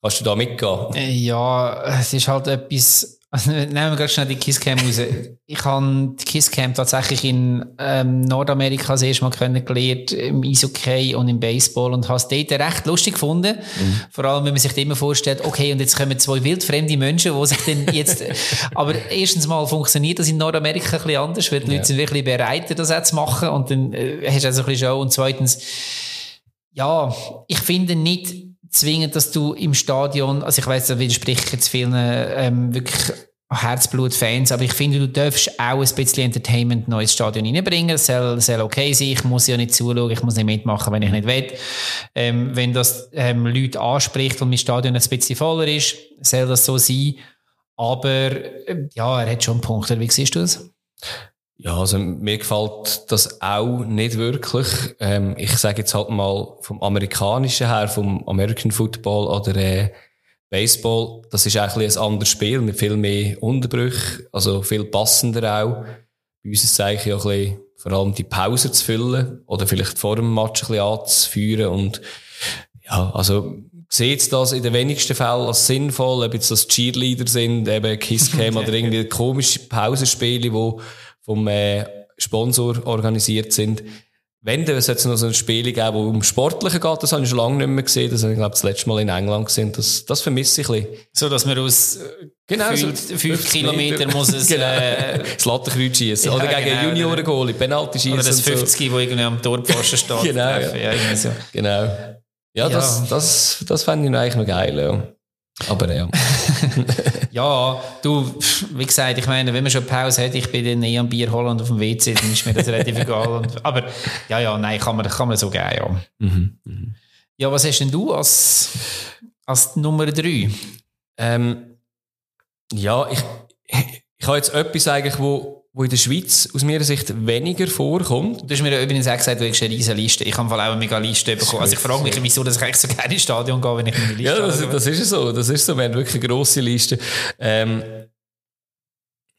Kannst du da mitgehen? Ja, es ist halt etwas also nehmen wir gerade schnell die Kisscam raus. Ich habe die Kisscam tatsächlich in ähm, Nordamerika das erste Mal kennengelernt, im Eishockey und im Baseball und habe es dort recht lustig gefunden. Mhm. Vor allem, wenn man sich immer vorstellt, okay, und jetzt kommen zwei wildfremde Menschen, die sich dann jetzt... aber erstens mal funktioniert das in Nordamerika ein bisschen anders, weil die ja. Leute sind wirklich bereiter, das auch zu machen und dann äh, hast du also ein bisschen Show. Und zweitens, ja, ich finde nicht zwingend, dass du im Stadion, also ich weiß, da widerspreche ich jetzt vielen ähm, wirklich Herzblut-Fans, aber ich finde, du darfst auch ein bisschen Entertainment neu ins Stadion reinbringen. Das soll, soll okay sein. Ich muss ja nicht zuschauen, ich muss nicht mitmachen, wenn ich nicht will. Ähm, wenn das ähm, Leute anspricht und mein Stadion ein bisschen voller ist, soll das so sein. Aber äh, ja, er hat schon Punkte. Wie siehst du das? Ja, also mir gefällt das auch nicht wirklich. Ähm, ich sage jetzt halt mal vom amerikanischen her, vom American Football oder äh, Baseball, das ist eigentlich ein anderes Spiel mit viel mehr Unterbrüchen, also viel passender auch. Bei uns ist es eigentlich auch ein bisschen, vor allem die Pause zu füllen oder vielleicht vor dem Match ein bisschen anzuführen und ja, also seht das in den wenigsten Fällen als sinnvoll, ob jetzt das Cheerleader sind, eben Kisscam oder irgendwie komische Pausenspiele, wo vom äh, Sponsor organisiert sind. Wenn, es noch so ein Spiel geben, wo um Sportliche geht, das habe ich schon lange nicht mehr gesehen. Das habe ich, glaube das letzte Mal in England gesehen. Das, das vermisse ich ein bisschen. So, dass man aus äh, genau, fünf, so fünf Kilometer muss es... genau. äh, das Lattenkreuz schießen. Ja, oder gegen genau, Junioren-Goalie, genau. Penalty schießen. Oder das 50, so. wo irgendwie am Torpfosten steht. genau, ja. ja so. genau. Ja, ja, das, das, das fände ich eigentlich noch geil. Ja. Aber ja. ja, du, wie gesagt, ich meine, wenn man schon Pause hat, ich bin dann eh am Bier holen und auf dem WC, dann ist mir das relativ egal. Und, aber ja, ja, nein, kann man, kann man so geben, ja. Mhm, mhm. Ja, was hast denn du als, als Nummer drei? Ähm, ja, ich, ich habe jetzt etwas eigentlich, wo wo in der Schweiz aus meiner Sicht weniger vorkommt. Du hast mir übrigens auch gesagt, du hast eine riesige Liste. Ich habe auch eine mega Liste bekommen. Also ich frage mich, wieso dass ich eigentlich so gerne ins Stadion gehe, wenn ich eine Liste ja, das, habe. Ja, das ist so. Das ist so. Wir haben wirklich eine grosse Liste. Ähm,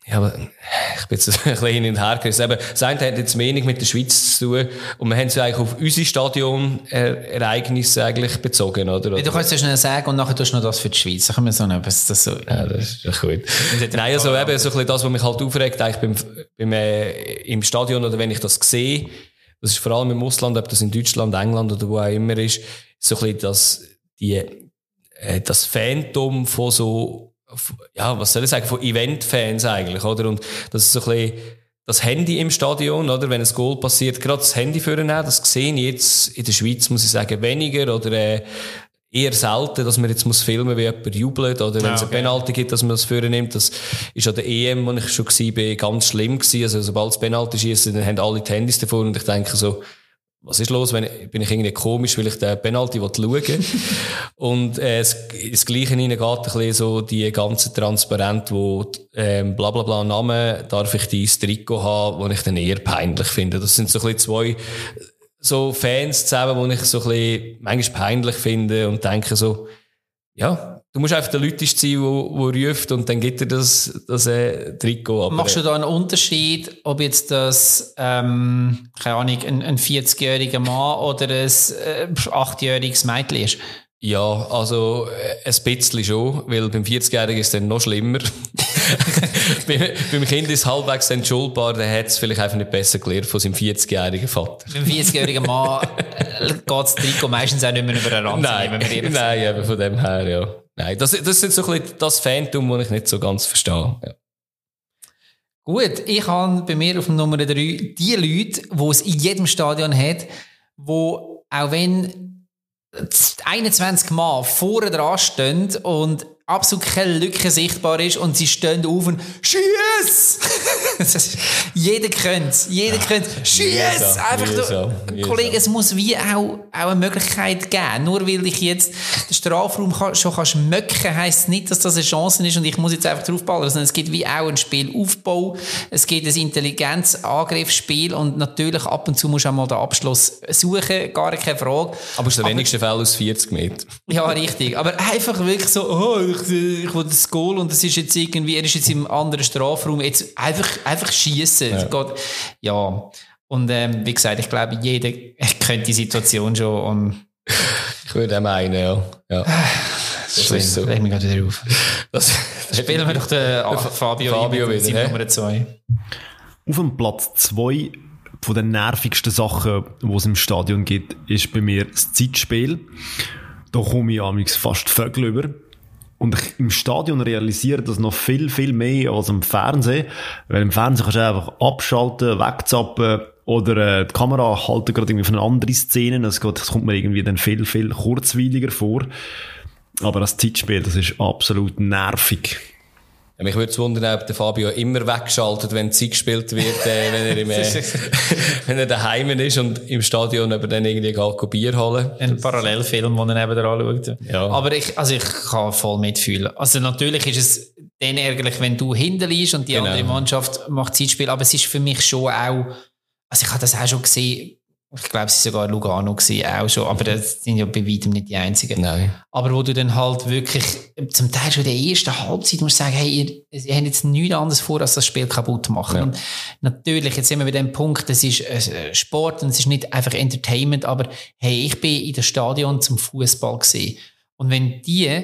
ja, aber ich bin jetzt ein bisschen hin und her gerissen. Eben, das eine hat jetzt wenig mit der Schweiz zu tun. Und wir haben es eigentlich auf unsere Stadionereignisse eigentlich bezogen, oder? Du kannst es schnell sagen und nachher tust du noch das für die Schweiz. Da können wir so etwas, das so. Ja, das ist ja gut. Nein, also eben, so ein bisschen das, was mich halt aufregt, eigentlich beim, beim, äh, im Stadion oder wenn ich das sehe, das ist vor allem im Ausland, ob das in Deutschland, England oder wo auch immer ist, so ein bisschen das, die, äh, das Phantom von so ja, was soll ich sagen, von Event-Fans eigentlich, oder? Und das ist so ein bisschen das Handy im Stadion, oder? Wenn ein Goal passiert, gerade das Handy führen, das sehe ich jetzt in der Schweiz, muss ich sagen, weniger oder äh, eher selten, dass man jetzt muss filmen, wie jemand jubelt oder wenn es okay. eine Penalty gibt, dass man das führen nimmt. Das ist an der EM, wo ich schon war, ganz schlimm gewesen. Also sobald es Penalty schießen, dann haben alle die Handys davor und ich denke so, was ist los? Wenn, bin ich irgendwie komisch, weil ich den Penalty schauen Und äh, das, das Gleiche hinein geht ein bisschen so die ganze Transparent, wo ähm, bla bla bla Namen, darf ich dieses Trikot haben, wo ich dann eher peinlich finde. Das sind so ein bisschen zwei so Fans zusammen, die ich so ein bisschen manchmal peinlich finde und denke so, ja, Du musst einfach der Leute sein, der, der ruft und dann gibt er das, das äh, Trikot. Aber, Machst du da einen Unterschied, ob jetzt das, ähm, keine Ahnung, ein, ein 40-jähriger Mann oder ein äh, 8-jähriges Mädchen ist? Ja, also äh, ein bisschen schon, weil beim 40-Jährigen ist es dann noch schlimmer. beim, beim Kind ist es halbwegs entschuldbar, der hat es vielleicht einfach nicht besser gelernt von seinem 40-jährigen Vater. Beim 40-jährigen Mann äh, geht das Trikot meistens auch nicht mehr über Rand. Nein, nein, eben von dem her, ja. Nein, das, das ist so ein bisschen das Phantom, das ich nicht so ganz verstehe. Ja. Gut, ich habe bei mir auf Nummer 3 die Leute, die es in jedem Stadion hat, wo auch wenn 21 Mal vorne dran stehen und absolut keine Lücke sichtbar ist und sie stehen auf und Schieß! jeder könnte jeder könnte Schieß! Einfach mühsam. Kollege, es muss wie auch, auch eine Möglichkeit geben. Nur weil ich jetzt den Strafraum kann, schon kann schmöcken, heisst es nicht, dass das eine Chance ist und ich muss jetzt einfach draufballen, sondern es gibt wie auch einen Spielaufbau, es gibt ein Intelligenz-Angriffsspiel und natürlich ab und zu musst du auch mal den Abschluss suchen, gar keine Frage. Aber es ist der wenigste Fall aus 40 Meter. Ja, richtig. Aber einfach wirklich so, oh, ich, ich will das Goal und es ist jetzt irgendwie, er ist jetzt im anderen Strafraum, jetzt einfach, einfach schießen. Ja. ja. Und ähm, wie gesagt, ich glaube, jeder kennt die Situation schon. Und ich würde auch meinen, ja. ja. Das ist so. Leg mich gerade wieder auf. Das, das Spielen wir doch den Fabio, Fabio wieder, Nummer 2. Auf dem Platz 2 von den nervigsten Sachen, die es im Stadion gibt, ist bei mir das Zeitspiel. Da komme ich amigs fast Vögel über. Und ich im Stadion realisiere das noch viel, viel mehr als im Fernsehen. Weil im Fernsehen kannst du einfach abschalten, wegzappen oder äh, die Kamera halten gerade irgendwie von anderen Szene. Das, geht, das kommt mir irgendwie dann viel, viel kurzweiliger vor. Aber das Zeitspiel, das ist absolut nervig. Ja, mich würde es wundern, ob der Fabio immer wegschaltet, wenn Zeit gespielt wird, äh, wenn er im, äh, wenn er daheim ist und im Stadion aber dann irgendwie geht Bier holen. Ein Parallelfilm, den er neben anschaut. Ja. Aber ich, also ich kann voll mitfühlen. Also natürlich ist es dann ärgerlich, wenn du hinten liegst und die genau. andere Mannschaft macht Zeitspiel, aber es ist für mich schon auch, also ich habe das auch schon gesehen, ich glaube, es war sogar Lugano gewesen, auch schon, aber das sind ja bei weitem nicht die einzigen. Nein. Aber wo du dann halt wirklich, zum Teil schon in der ersten Halbzeit musst sagen, hey, ihr, ihr habt jetzt nichts anderes vor, als das Spiel kaputt zu machen. Ja. Und natürlich, jetzt sind wir bei dem Punkt, es ist Sport und es ist nicht einfach Entertainment, aber hey, ich bin in das Stadion zum Fußball gesehen. Und wenn die,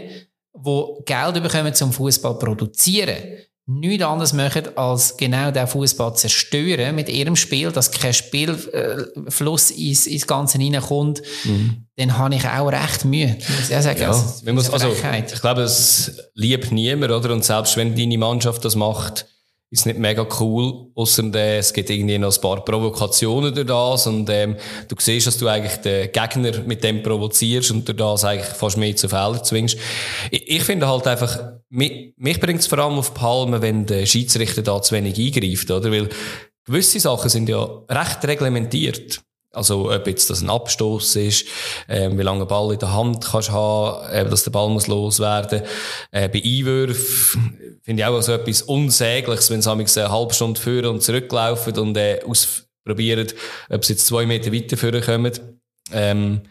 wo Geld bekommen zum Fußball produzieren, nichts anderes machen, als genau den Fußball zerstören mit ihrem Spiel, dass kein Spielfluss ins, ins Ganze hineinkommt, mhm. dann habe ich auch recht Mühe. Muss ich, sagen. Ja, also, muss, also, ich glaube, es liebt niemand, oder? Und selbst wenn deine Mannschaft das macht, ist nicht mega cool, außer äh, es gibt irgendwie noch ein paar Provokationen durch das und ähm, du siehst, dass du eigentlich den Gegner mit dem provozierst und durch das eigentlich fast mehr zu Fehlern zwingst. Ich, ich finde halt einfach, mich, mich bringt es vor allem auf Palme, wenn der Schiedsrichter da zu wenig eingreift, oder? Weil gewisse Sachen sind ja recht reglementiert. Also, ob jetzt das ein Abstoß ist, ähm, wie lange Ball in der Hand kannst du haben, äh, dass der Ball muss loswerden. Äh, bei Einwürfen finde ich auch so etwas Unsägliches, wenn sie eine halbe Stunde führen und zurücklaufen und äh, ausprobieren, ob sie jetzt zwei Meter weiter führen kommen. Ähm,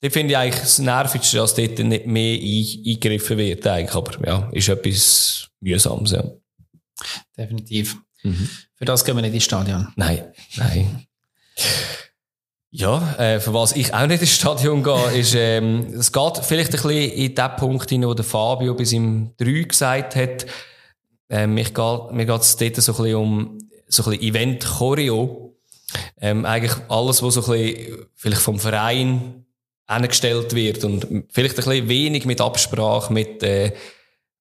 das finde ich eigentlich das Nervigste, dass dort nicht mehr eingegriffen wird, eigentlich. Aber ja, ist etwas mühsames, ja. Definitiv. Mhm. Für das gehen wir nicht ins Stadion. Nein, nein. Ja, äh, für was ich auch nicht ins Stadion gehe, ist, ähm, es geht vielleicht ein bisschen in den Punkt hinein, wo der Fabio bis im 3 gesagt hat. Ähm, mich geht, mir geht es dort so ein bisschen um so ein bisschen Event-Choreo. Ähm, eigentlich alles, was so ein bisschen vielleicht vom Verein angestellt wird und vielleicht ein bisschen wenig mit Absprache mit, äh,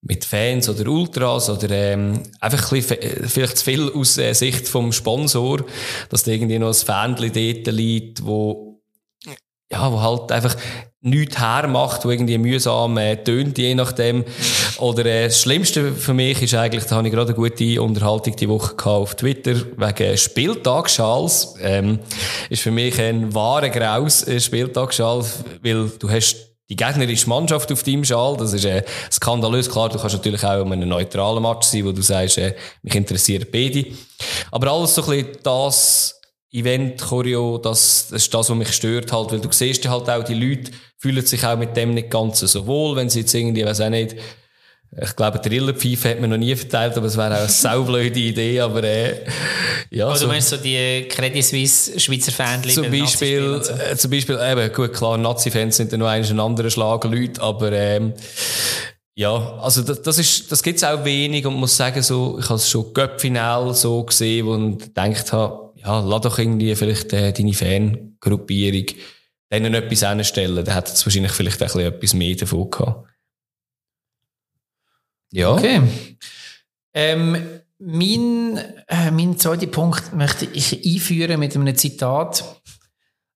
mit Fans oder Ultras oder ähm, einfach ein bisschen, vielleicht zu viel aus äh, Sicht vom Sponsor, dass da irgendwie noch ein Fähnchen dort liegt, wo ja, wo halt einfach nichts hermacht, wo irgendwie mühsam äh, tönt, je nachdem. Oder äh, das Schlimmste für mich ist eigentlich, da habe ich gerade eine gute Unterhaltung die Woche gehabt auf Twitter, wegen Spieltagsschals. Ähm, ist für mich ein wahrer Graus, äh, Spieltagsschal, weil du hast die gegnerische Mannschaft auf deinem Schal. Das ist äh, skandalös. Klar, du kannst natürlich auch in einem neutralen Match sein, wo du sagst, äh, mich interessiert beide. Aber alles so ein bisschen das Event, Choreo, das, das ist das, was mich stört halt, weil du siehst halt auch, die Leute fühlen sich auch mit dem nicht ganz so wohl, wenn sie jetzt irgendwie, weiß auch nicht, ich glaube, Trillerpfeife hat man noch nie verteilt, aber es wäre auch eine saublöde Idee, aber äh, ja. Also so, du meinst so die Credit Suisse Schweizer Fans Zum Beispiel, so. äh, zum Beispiel, eben, gut, klar, Nazi-Fans sind dann noch ein anderer Schlag Leute, aber ähm, ja, also das, das ist, das gibt's auch wenig und muss sagen, so, ich habe es schon Göppfinal so gesehen und gedacht habe, ja, lass doch irgendwie vielleicht äh, deine Fangruppierung denen etwas anstellen, dann hätte es wahrscheinlich vielleicht auch ein bisschen etwas mehr davon gehabt. Ja. Okay. Ähm, mein, äh, mein zweiter Punkt möchte ich einführen mit einem Zitat.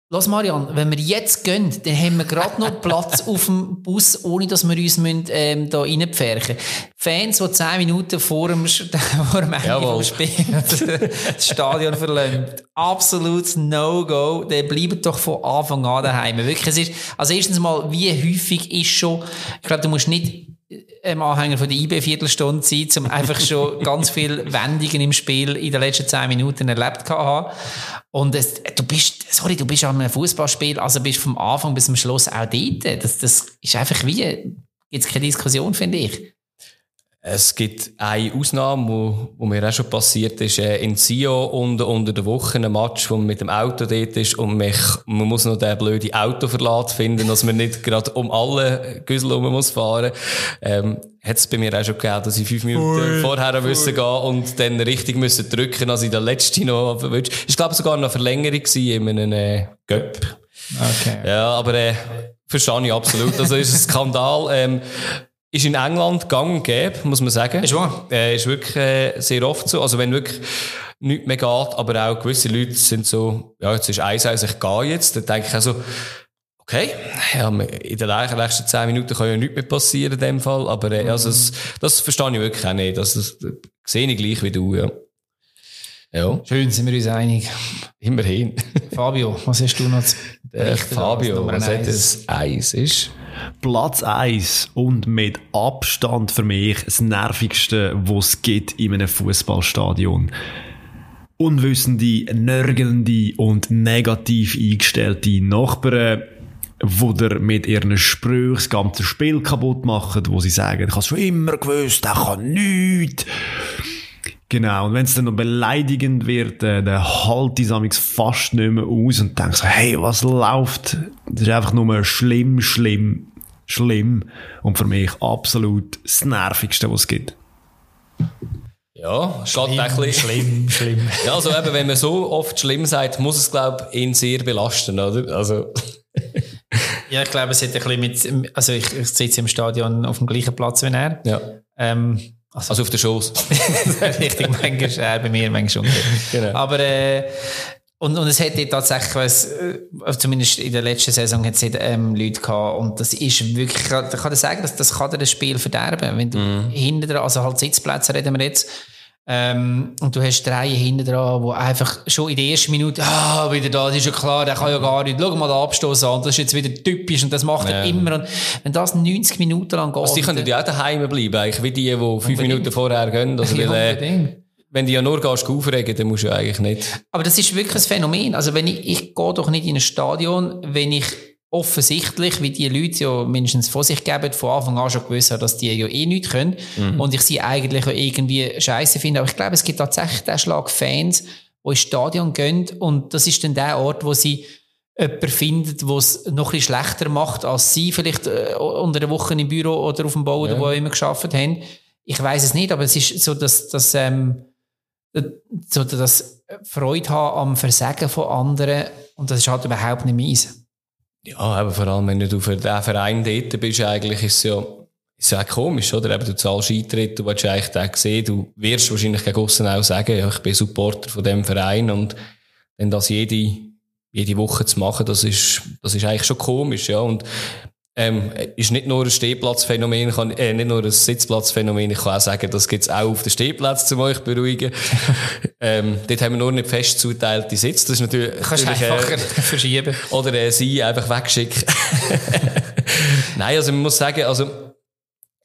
Los Marian, wenn wir jetzt gehen, dann haben wir gerade noch Platz auf dem Bus, ohne dass wir uns müssen, ähm, da reinpferchen Fans, die zehn Minuten vor dem, vor dem Ende vom Spiel das Stadion verlassen. Absolutes No-Go. Dann bleiben doch von Anfang an daheim. Wirklich, es ist, also erstens mal, wie häufig ist schon, ich glaube, du musst nicht ähm, Anhänger von der IB Viertelstunde sein, um einfach schon ganz viele Wendungen im Spiel in den letzten zehn Minuten erlebt zu haben. Und es, du bist, sorry, du bist an einem Fußballspiel, also bist vom Anfang bis zum Schluss auch dort. Das, das ist einfach wie, gibt's keine Diskussion, finde ich. Es gibt eine Ausnahme, wo, wo mir auch schon passiert ist, äh, in Sio unter, unter der Woche ein Match, wo man mit dem Auto dort ist und mich, man muss noch den blöden Autoverlat finden, dass man nicht gerade um alle Güssel rum muss fahren. Ähm, hat es bei mir auch schon gegeben, dass ich fünf Minuten voll, vorher voll. müssen gehen und dann richtig müssen drücken, als ich den letzten noch verwünscht. Ich glaube sogar noch eine Verlängerung in einem äh, Göpp. Okay. Ja, aber äh, verstehe ich absolut. Also ist ein Skandal. Ähm, ist in England gang und gäbe, muss man sagen. Ist wahr. Äh, ist wirklich äh, sehr oft so. Also wenn wirklich nichts mehr geht, aber auch gewisse Leute sind so, ja, jetzt ist eins, eins, ich gehe jetzt, dann denke ich also, okay, ja, in den nächsten zehn Minuten kann ja nichts mehr passieren in dem Fall, aber äh, also das, das verstehe ich wirklich auch nicht. Das, das, das sehe ich gleich wie du, ja. Ja. Schön, sind wir uns einig. Immerhin. Fabio, was hast du noch zu äh, Fabio, was hat das Eis ist? Platz 1 und mit Abstand für mich das nervigste, was es gibt in einem Fußballstadion. Unwissende, nörgelnde und negativ eingestellte Nachbarn, wo der mit ihren Sprüchen das ganze Spiel kaputt machen, wo sie sagen, ich habe schon immer gewusst, er kann nichts. Genau, und wenn es dann noch beleidigend wird, äh, dann halt ich es fast nicht mehr aus und denke so, hey, was läuft? Das ist einfach nur schlimm, schlimm, schlimm und für mich absolut das Nervigste, was es gibt. Ja, schlimm, geht ein schlimm, schlimm. Ja, also eben, wenn man so oft schlimm sagt, muss es, glaube ich, ihn sehr belasten, oder? Also. ja, ich glaube, es hat ein bisschen mit, also ich, ich sitze im Stadion auf dem gleichen Platz wie er. Ja. Ähm, also, also auf der Schoß. Richtig, manchmal äh, bei mir, manchmal schon. Genau. Aber äh, und, und es hätte tatsächlich, was, äh, zumindest in der letzten Saison, hat es ähm, Leute gehabt. Und das ist wirklich, ich kann dir sagen, dass das kann dir das Spiel verderben. Wenn du mm. hinten dran, also halt Sitzplätze reden wir jetzt, ähm, und du hast drei hinten dran, die einfach schon in der ersten Minute, ah, wieder da, das ist ja klar, der kann ja gar nicht, schau mal den Abstoß an, das ist jetzt wieder typisch und das macht ja. er immer. Und wenn das 90 Minuten lang geht. Also die können ja auch daheim bleiben, eigentlich, wie die, die fünf unbedingt. Minuten vorher gehen. Also ja, weil, äh, wenn du ja nur gehst, aufregen, dann musst du ja eigentlich nicht. Aber das ist wirklich ein Phänomen. Also wenn ich, ich gehe doch nicht in ein Stadion, wenn ich offensichtlich, wie die Leute ja mindestens vor sich geben, von Anfang an schon gewusst haben, dass die ja eh nichts können. Mhm. Und ich sie eigentlich irgendwie scheiße finde. Aber ich glaube, es gibt tatsächlich den Schlag Fans, die ins Stadion gehen und das ist dann der Ort, wo sie jemanden findet, der es noch ein bisschen schlechter macht, als sie vielleicht äh, unter der Woche im Büro oder auf dem Bau ja. oder wo immer geschafft haben. Ich weiß es nicht, aber es ist so, dass, dass ähm, so das Freude haben am Versagen von anderen und das ist halt überhaupt nicht meins. Ja, aber vor allem, wenn du für den Verein dort bist, eigentlich ist es ja, ist ja komisch, oder? Eben, du zahlst Eintritt, du willst eigentlich den sehen, du wirst wahrscheinlich gegen aussen auch sagen, ja, ich bin Supporter von dem Verein und wenn das jede, jede Woche zu machen, das ist, das ist eigentlich schon komisch, ja. Und ähm, ist nicht nur ein Stehplatzphänomen, kann, äh, nicht nur ein Sitzplatzphänomen, ich kann auch sagen, das gibt's auch auf den Stehplatz, um euch beruhigen. ähm, dort haben wir nur nicht fest zuteilte Sitze, das ist natürlich... Kannst natürlich, einfacher äh, verschieben. Oder äh, sie einfach wegschicken. Nein, also man muss sagen, also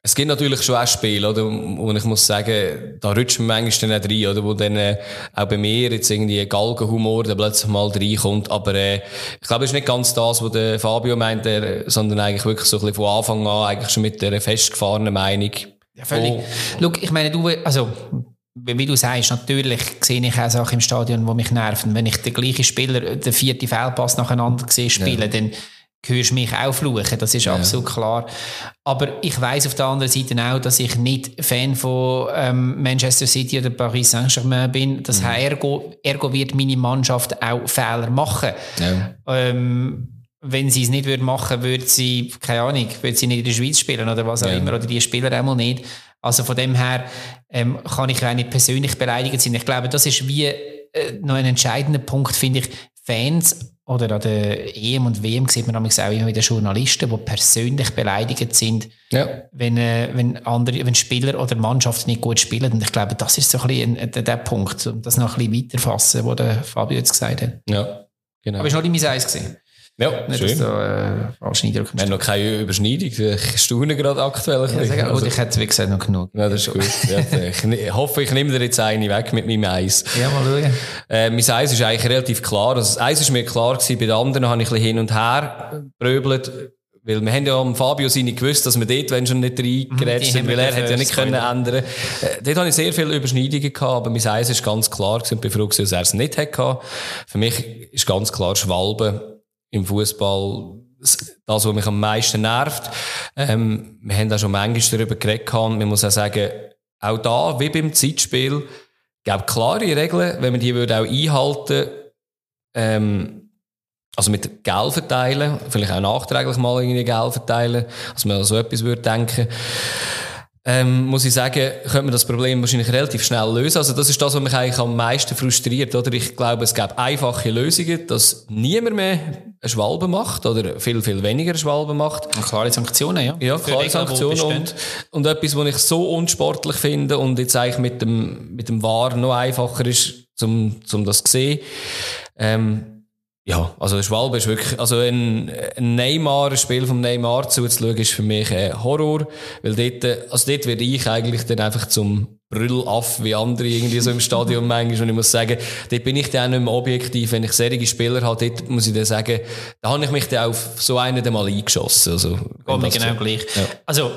es gibt natürlich schon auch Spiele, oder, wo ich muss sagen, da rutscht man manchmal dann auch rein, oder, wo dann äh, auch bei mir jetzt irgendwie ein Galgenhumor dann plötzlich mal reinkommt. Aber äh, ich glaube, es ist nicht ganz das, was der Fabio meint, der, sondern eigentlich wirklich so ein bisschen von Anfang an eigentlich schon mit der festgefahrenen Meinung. Ja, völlig. Oh. Schau, ich meine, du, also wie du sagst, natürlich sehe ich auch Sachen im Stadion, die mich nerven. Wenn ich den gleichen Spieler, den vierten Fehlpass nacheinander sehe spielen, ja. dann hörst mich auch fluchen, das ist ja. absolut klar. Aber ich weiß auf der anderen Seite auch, dass ich nicht Fan von ähm, Manchester City oder Paris Saint-Germain bin. Das mhm. heißt, ergo, ergo wird meine Mannschaft auch Fehler machen. Ja. Ähm, wenn sie es nicht würde machen, würde sie, keine Ahnung, würde sie nicht in der Schweiz spielen oder was auch ja. immer, oder die Spieler einmal nicht. Also von dem her ähm, kann ich auch nicht persönlich beleidigt sein. Ich glaube, das ist wie äh, noch ein entscheidender Punkt, finde ich, Fans oder an der EM und WM sieht man auch immer wieder Journalisten, die persönlich beleidigt sind, ja. wenn, äh, wenn, andere, wenn Spieler oder Mannschaften nicht gut spielen. Und ich glaube, das ist so ein bisschen der, der Punkt, um das noch ein bisschen weiterfassen, was der Fabio jetzt gesagt hat. Ja, genau. Aber es war noch die Eis gesehen. Ja, nicht, schön. Da, äh, Wir haben noch keine Überschneidung. Ich staune gerade aktuell. Ja, sag, also, ich hätte, wie gesagt, noch genug. Ja, das ist gut. ja, ich hoffe, ich nehme dir jetzt eine weg mit meinem Eis. Ja, mal schauen. Äh, mein Eis ist eigentlich relativ klar. Also das Eis ist mir klar gewesen. Bei den anderen habe ich ein bisschen hin und her bröbelt. Weil wir haben ja am Fabio seine gewusst, dass wir dort, wenn schon nicht reingerätscht sind, weil er hätte ja nicht können ändern. Äh, dort habe ich sehr viele Überschneidungen gehabt, aber mein Eis ist ganz klar gewesen und bin froh gewesen, dass er es nicht hatte. Für mich ist ganz klar Schwalbe im Fußball das, was mich am meisten nervt. Ähm, wir haben da schon manchmal darüber geredet man muss auch sagen, auch da, wie beim Zeitspiel, gibt klare Regeln, wenn man die würde auch einhalten ähm, also mit Geld verteilen, vielleicht auch nachträglich mal irgendwie Geld verteilen, dass man so etwas würde denken ähm, muss ich sagen, könnte man das Problem wahrscheinlich relativ schnell lösen. Also das ist das, was mich eigentlich am meisten frustriert. Oder ich glaube, es gibt einfache Lösungen, dass niemand mehr eine Schwalbe macht oder viel, viel weniger eine Schwalbe macht. Und klare Sanktionen, ja. Ja, klare Regeln, Sanktionen und, und etwas, was ich so unsportlich finde und jetzt eigentlich mit dem, mit dem War noch einfacher ist, um, um das zu sehen. Ähm, ja, also Schwalbe ist wirklich, also ein, ein Neymar, ein Spiel vom Neymar zuzuschauen, ist für mich ein Horror, weil dort, also dort werde ich eigentlich dann einfach zum Brüllaff wie andere irgendwie so im Stadion manchmal. Und ich muss sagen, dort bin ich dann auch nicht mehr objektiv. Wenn ich serige Spieler habe, dort muss ich dann sagen, da habe ich mich dann auf so einen dann mal eingeschossen. Also, Geht mir genau gleich. Ja. Also,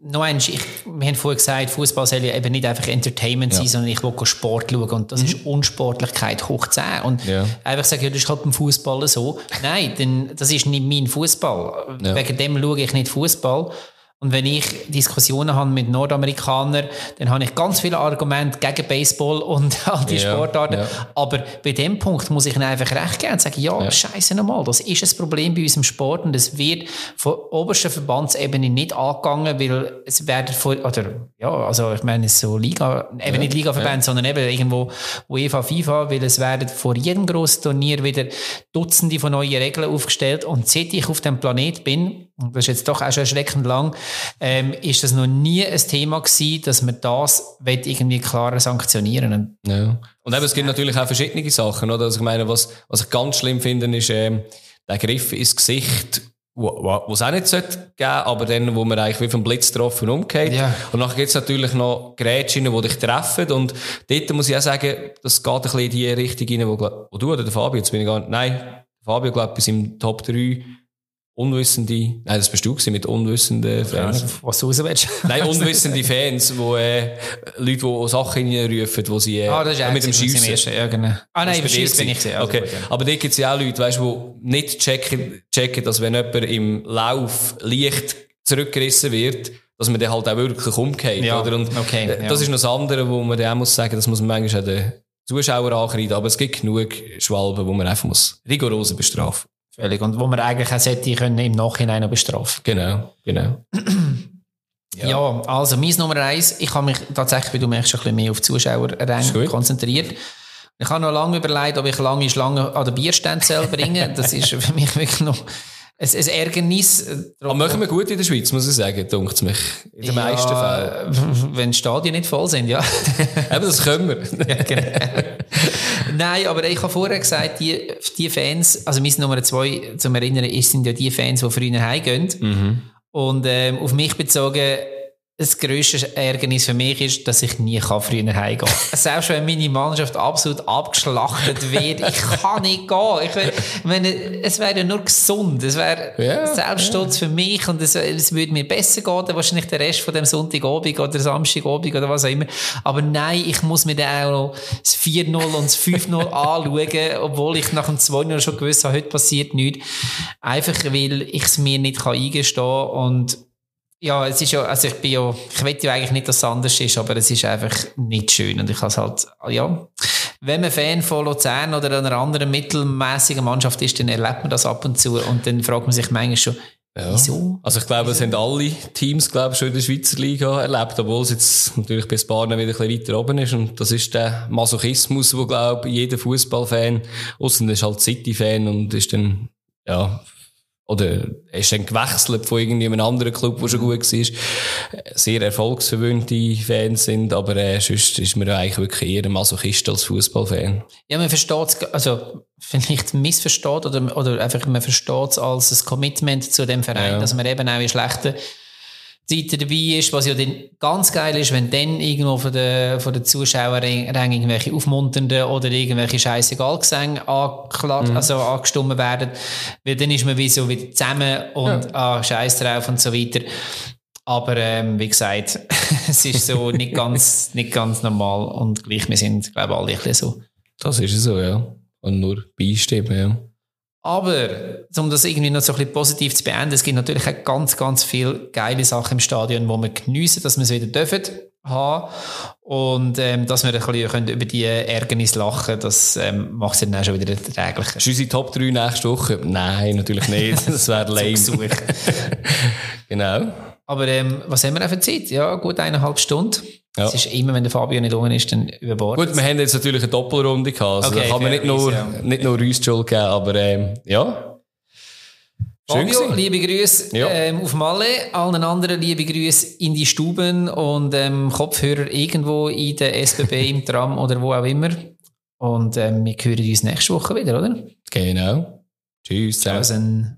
noch eins, ich, wir haben vorhin gesagt, Fußball soll ja eben nicht einfach Entertainment sein, sondern ich will Sport schauen. Und das mhm. ist Unsportlichkeit hoch 10. Und ja. einfach sagen, ja, das ist halt beim Fußball so. Nein, denn das ist nicht mein Fußball. Wegen dem schaue ich nicht Fußball. Und wenn ich Diskussionen habe mit Nordamerikanern, dann habe ich ganz viele Argumente gegen Baseball und all die ja, Sportarten. Ja. Aber bei dem Punkt muss ich ihnen einfach recht geben und sagen, ja, ja. scheiße nochmal, das ist ein Problem bei unserem Sport und es wird von oberster Verbandsebene nicht angegangen, weil es werden von, oder, ja, also ich meine, so Liga, eben ja, nicht Ligaverbände, sondern eben irgendwo UEFA, FIFA, weil es werden vor jedem grossen Turnier wieder Dutzende von neuen Regeln aufgestellt und seit ich auf dem Planet bin, und das ist jetzt doch auch schon erschreckend lang, ähm, ist das noch nie ein Thema gewesen, dass man das irgendwie klarer sanktionieren Ja. Und eben, es gibt natürlich auch verschiedene Sachen, oder? Also ich meine, was, was ich ganz schlimm finde, ist, ähm, der Griff ins Gesicht, wo, es auch nicht sollte geben, aber dann, wo man eigentlich wie vom Blitz getroffen umgeht. Ja. Und dann gibt es natürlich noch Geräte, die dich treffen. Und dort muss ich auch sagen, das geht ein bisschen in die Richtung rein, wo, wo du oder der Fabio, jetzt bin ich gar nicht, nein, Fabio, glaube ich, ist im Top 3 unwissende, nein, das bist du gewesen, mit unwissenden Fans. Ja, was du raus willst. nein, unwissende Fans, wo, äh, Leute, die Sachen reinrufen, wo sie, äh, ah, das ist mit dem Schiessen. Ja, genau. Ah, nein, beim Schiessen bin ich gesehen. Also okay. Gut, ja. Aber da gibt es ja auch Leute, weißt, die nicht checken, checken, dass wenn jemand im Lauf leicht zurückgerissen wird, dass man dann halt auch wirklich umgeht, ja, oder? Und okay, ja. das ist noch das andere, wo man dann auch muss sagen, das muss man manchmal auch den Zuschauer ankreiden, aber es gibt genug Schwalben, wo man einfach muss rigoros bestrafen Völlig. Und wo man eigentlich auch hätte können im Nachhinein noch bestrafen. Genau, genau. ja. ja. also mein Nummer eins, ich habe mich tatsächlich, wie du merkst, ein bisschen mehr auf Zuschauer konzentriert. Ich habe noch lange überlegt, ob ich lange Schlange an den Bierstand bringen Das ist für mich wirklich noch ein, ein Ärgernis. Aber machen wir gut in der Schweiz, muss ich sagen, dunkt mich. In den ja, meisten Fällen. Wenn die Stadien nicht voll sind, ja. Eben, das können wir. ja, genau. Nein, aber ich habe vorher gesagt, die, die Fans, also mein Nummer zwei zum Erinnern sind ja die Fans, die früher heimgehen. Mhm. Und ähm, auf mich bezogen, das grösste Ärgernis für mich ist, dass ich nie früher heimgehen kann. Selbst wenn meine Mannschaft absolut abgeschlachtet wird, ich kann nicht gehen. Ich meine, es wäre ja nur gesund. Es wäre yeah, Selbststolz yeah. für mich und es, es würde mir besser gehen, wahrscheinlich der Rest von dem Sonntagabend oder Samstagabend oder was auch immer. Aber nein, ich muss mir dann auch noch das 4-0 und das 5-0 anschauen, obwohl ich nach dem 2-0 schon gewusst habe, heute passiert nichts. Einfach, weil ich es mir nicht eingestehen kann und ja, es ist ja, also ich bin ja, ich will ja eigentlich nicht, dass es anders ist, aber es ist einfach nicht schön und ich habe halt, ja, wenn man Fan von Luzern oder einer anderen mittelmäßigen Mannschaft ist, dann erlebt man das ab und zu und dann fragt man sich manchmal schon, Ja. Wieso? Also ich glaube, es haben alle Teams, glaube ich, schon in der Schweizer Liga erlebt, obwohl es jetzt natürlich bis Barnen wieder ein bisschen weiter oben ist. Und das ist der Masochismus, wo, glaube ich, jeder Fußballfan, außer ist halt City-Fan und ist dann, ja, oder er ist dann gewechselt von irgendeinem anderen Club, der schon gut war. Sehr erfolgsverwöhnte Fans sind, aber äh, sonst ist man eigentlich wirklich eher ein Masochist als Fußballfan. Ja, man versteht es, also vielleicht missversteht oder, oder einfach man versteht es als ein Commitment zu dem Verein, ja. dass man eben auch in schlechten Zeit dabei ist, was ja dann ganz geil ist, wenn dann irgendwo von den, von den Zuschauern irgendwelche aufmunternden oder irgendwelche scheißegal Gesänge angeklagt, mhm. also angestimmt werden, weil dann ist man wie so wieder zusammen und ja. ah, scheiß drauf und so weiter. Aber ähm, wie gesagt, es ist so nicht ganz, nicht ganz normal und gleich, wir sind, glaube ich, alle ein bisschen so. Das ist so, ja. Und nur beistimmen, ja. Aber, um das irgendwie noch so ein bisschen positiv zu beenden, es gibt natürlich auch ganz, ganz viele geile Sachen im Stadion, wo wir geniessen, dass wir es wieder dürfen haben. Und ähm, dass wir ein bisschen können über die Ärgernis lachen das ähm, macht es dann auch schon wieder erträglicher. Ist unsere Top 3 nächste Woche? Nein, natürlich nicht. Das wäre lame. genau. Aber ähm, was haben wir auch für Zeit? Ja, gut eineinhalb Stunden. Ja. Es ist immer, wenn der Fabio nicht rum ist, dann über Bord. Gut, wir haben jetzt natürlich eine Doppelrunde gehabt. Also okay, da kann man nicht nur, ja. nicht nur uns Schuld geben, aber ähm, ja. Fabio, liebe Grüße ja. ähm, auf Malle, allen anderen liebe Grüße in die Stuben und ähm, Kopfhörer irgendwo in der SBB, im Tram oder wo auch immer. Und ähm, wir hören uns nächste Woche wieder, oder? Genau. Tschüss. Zusammen.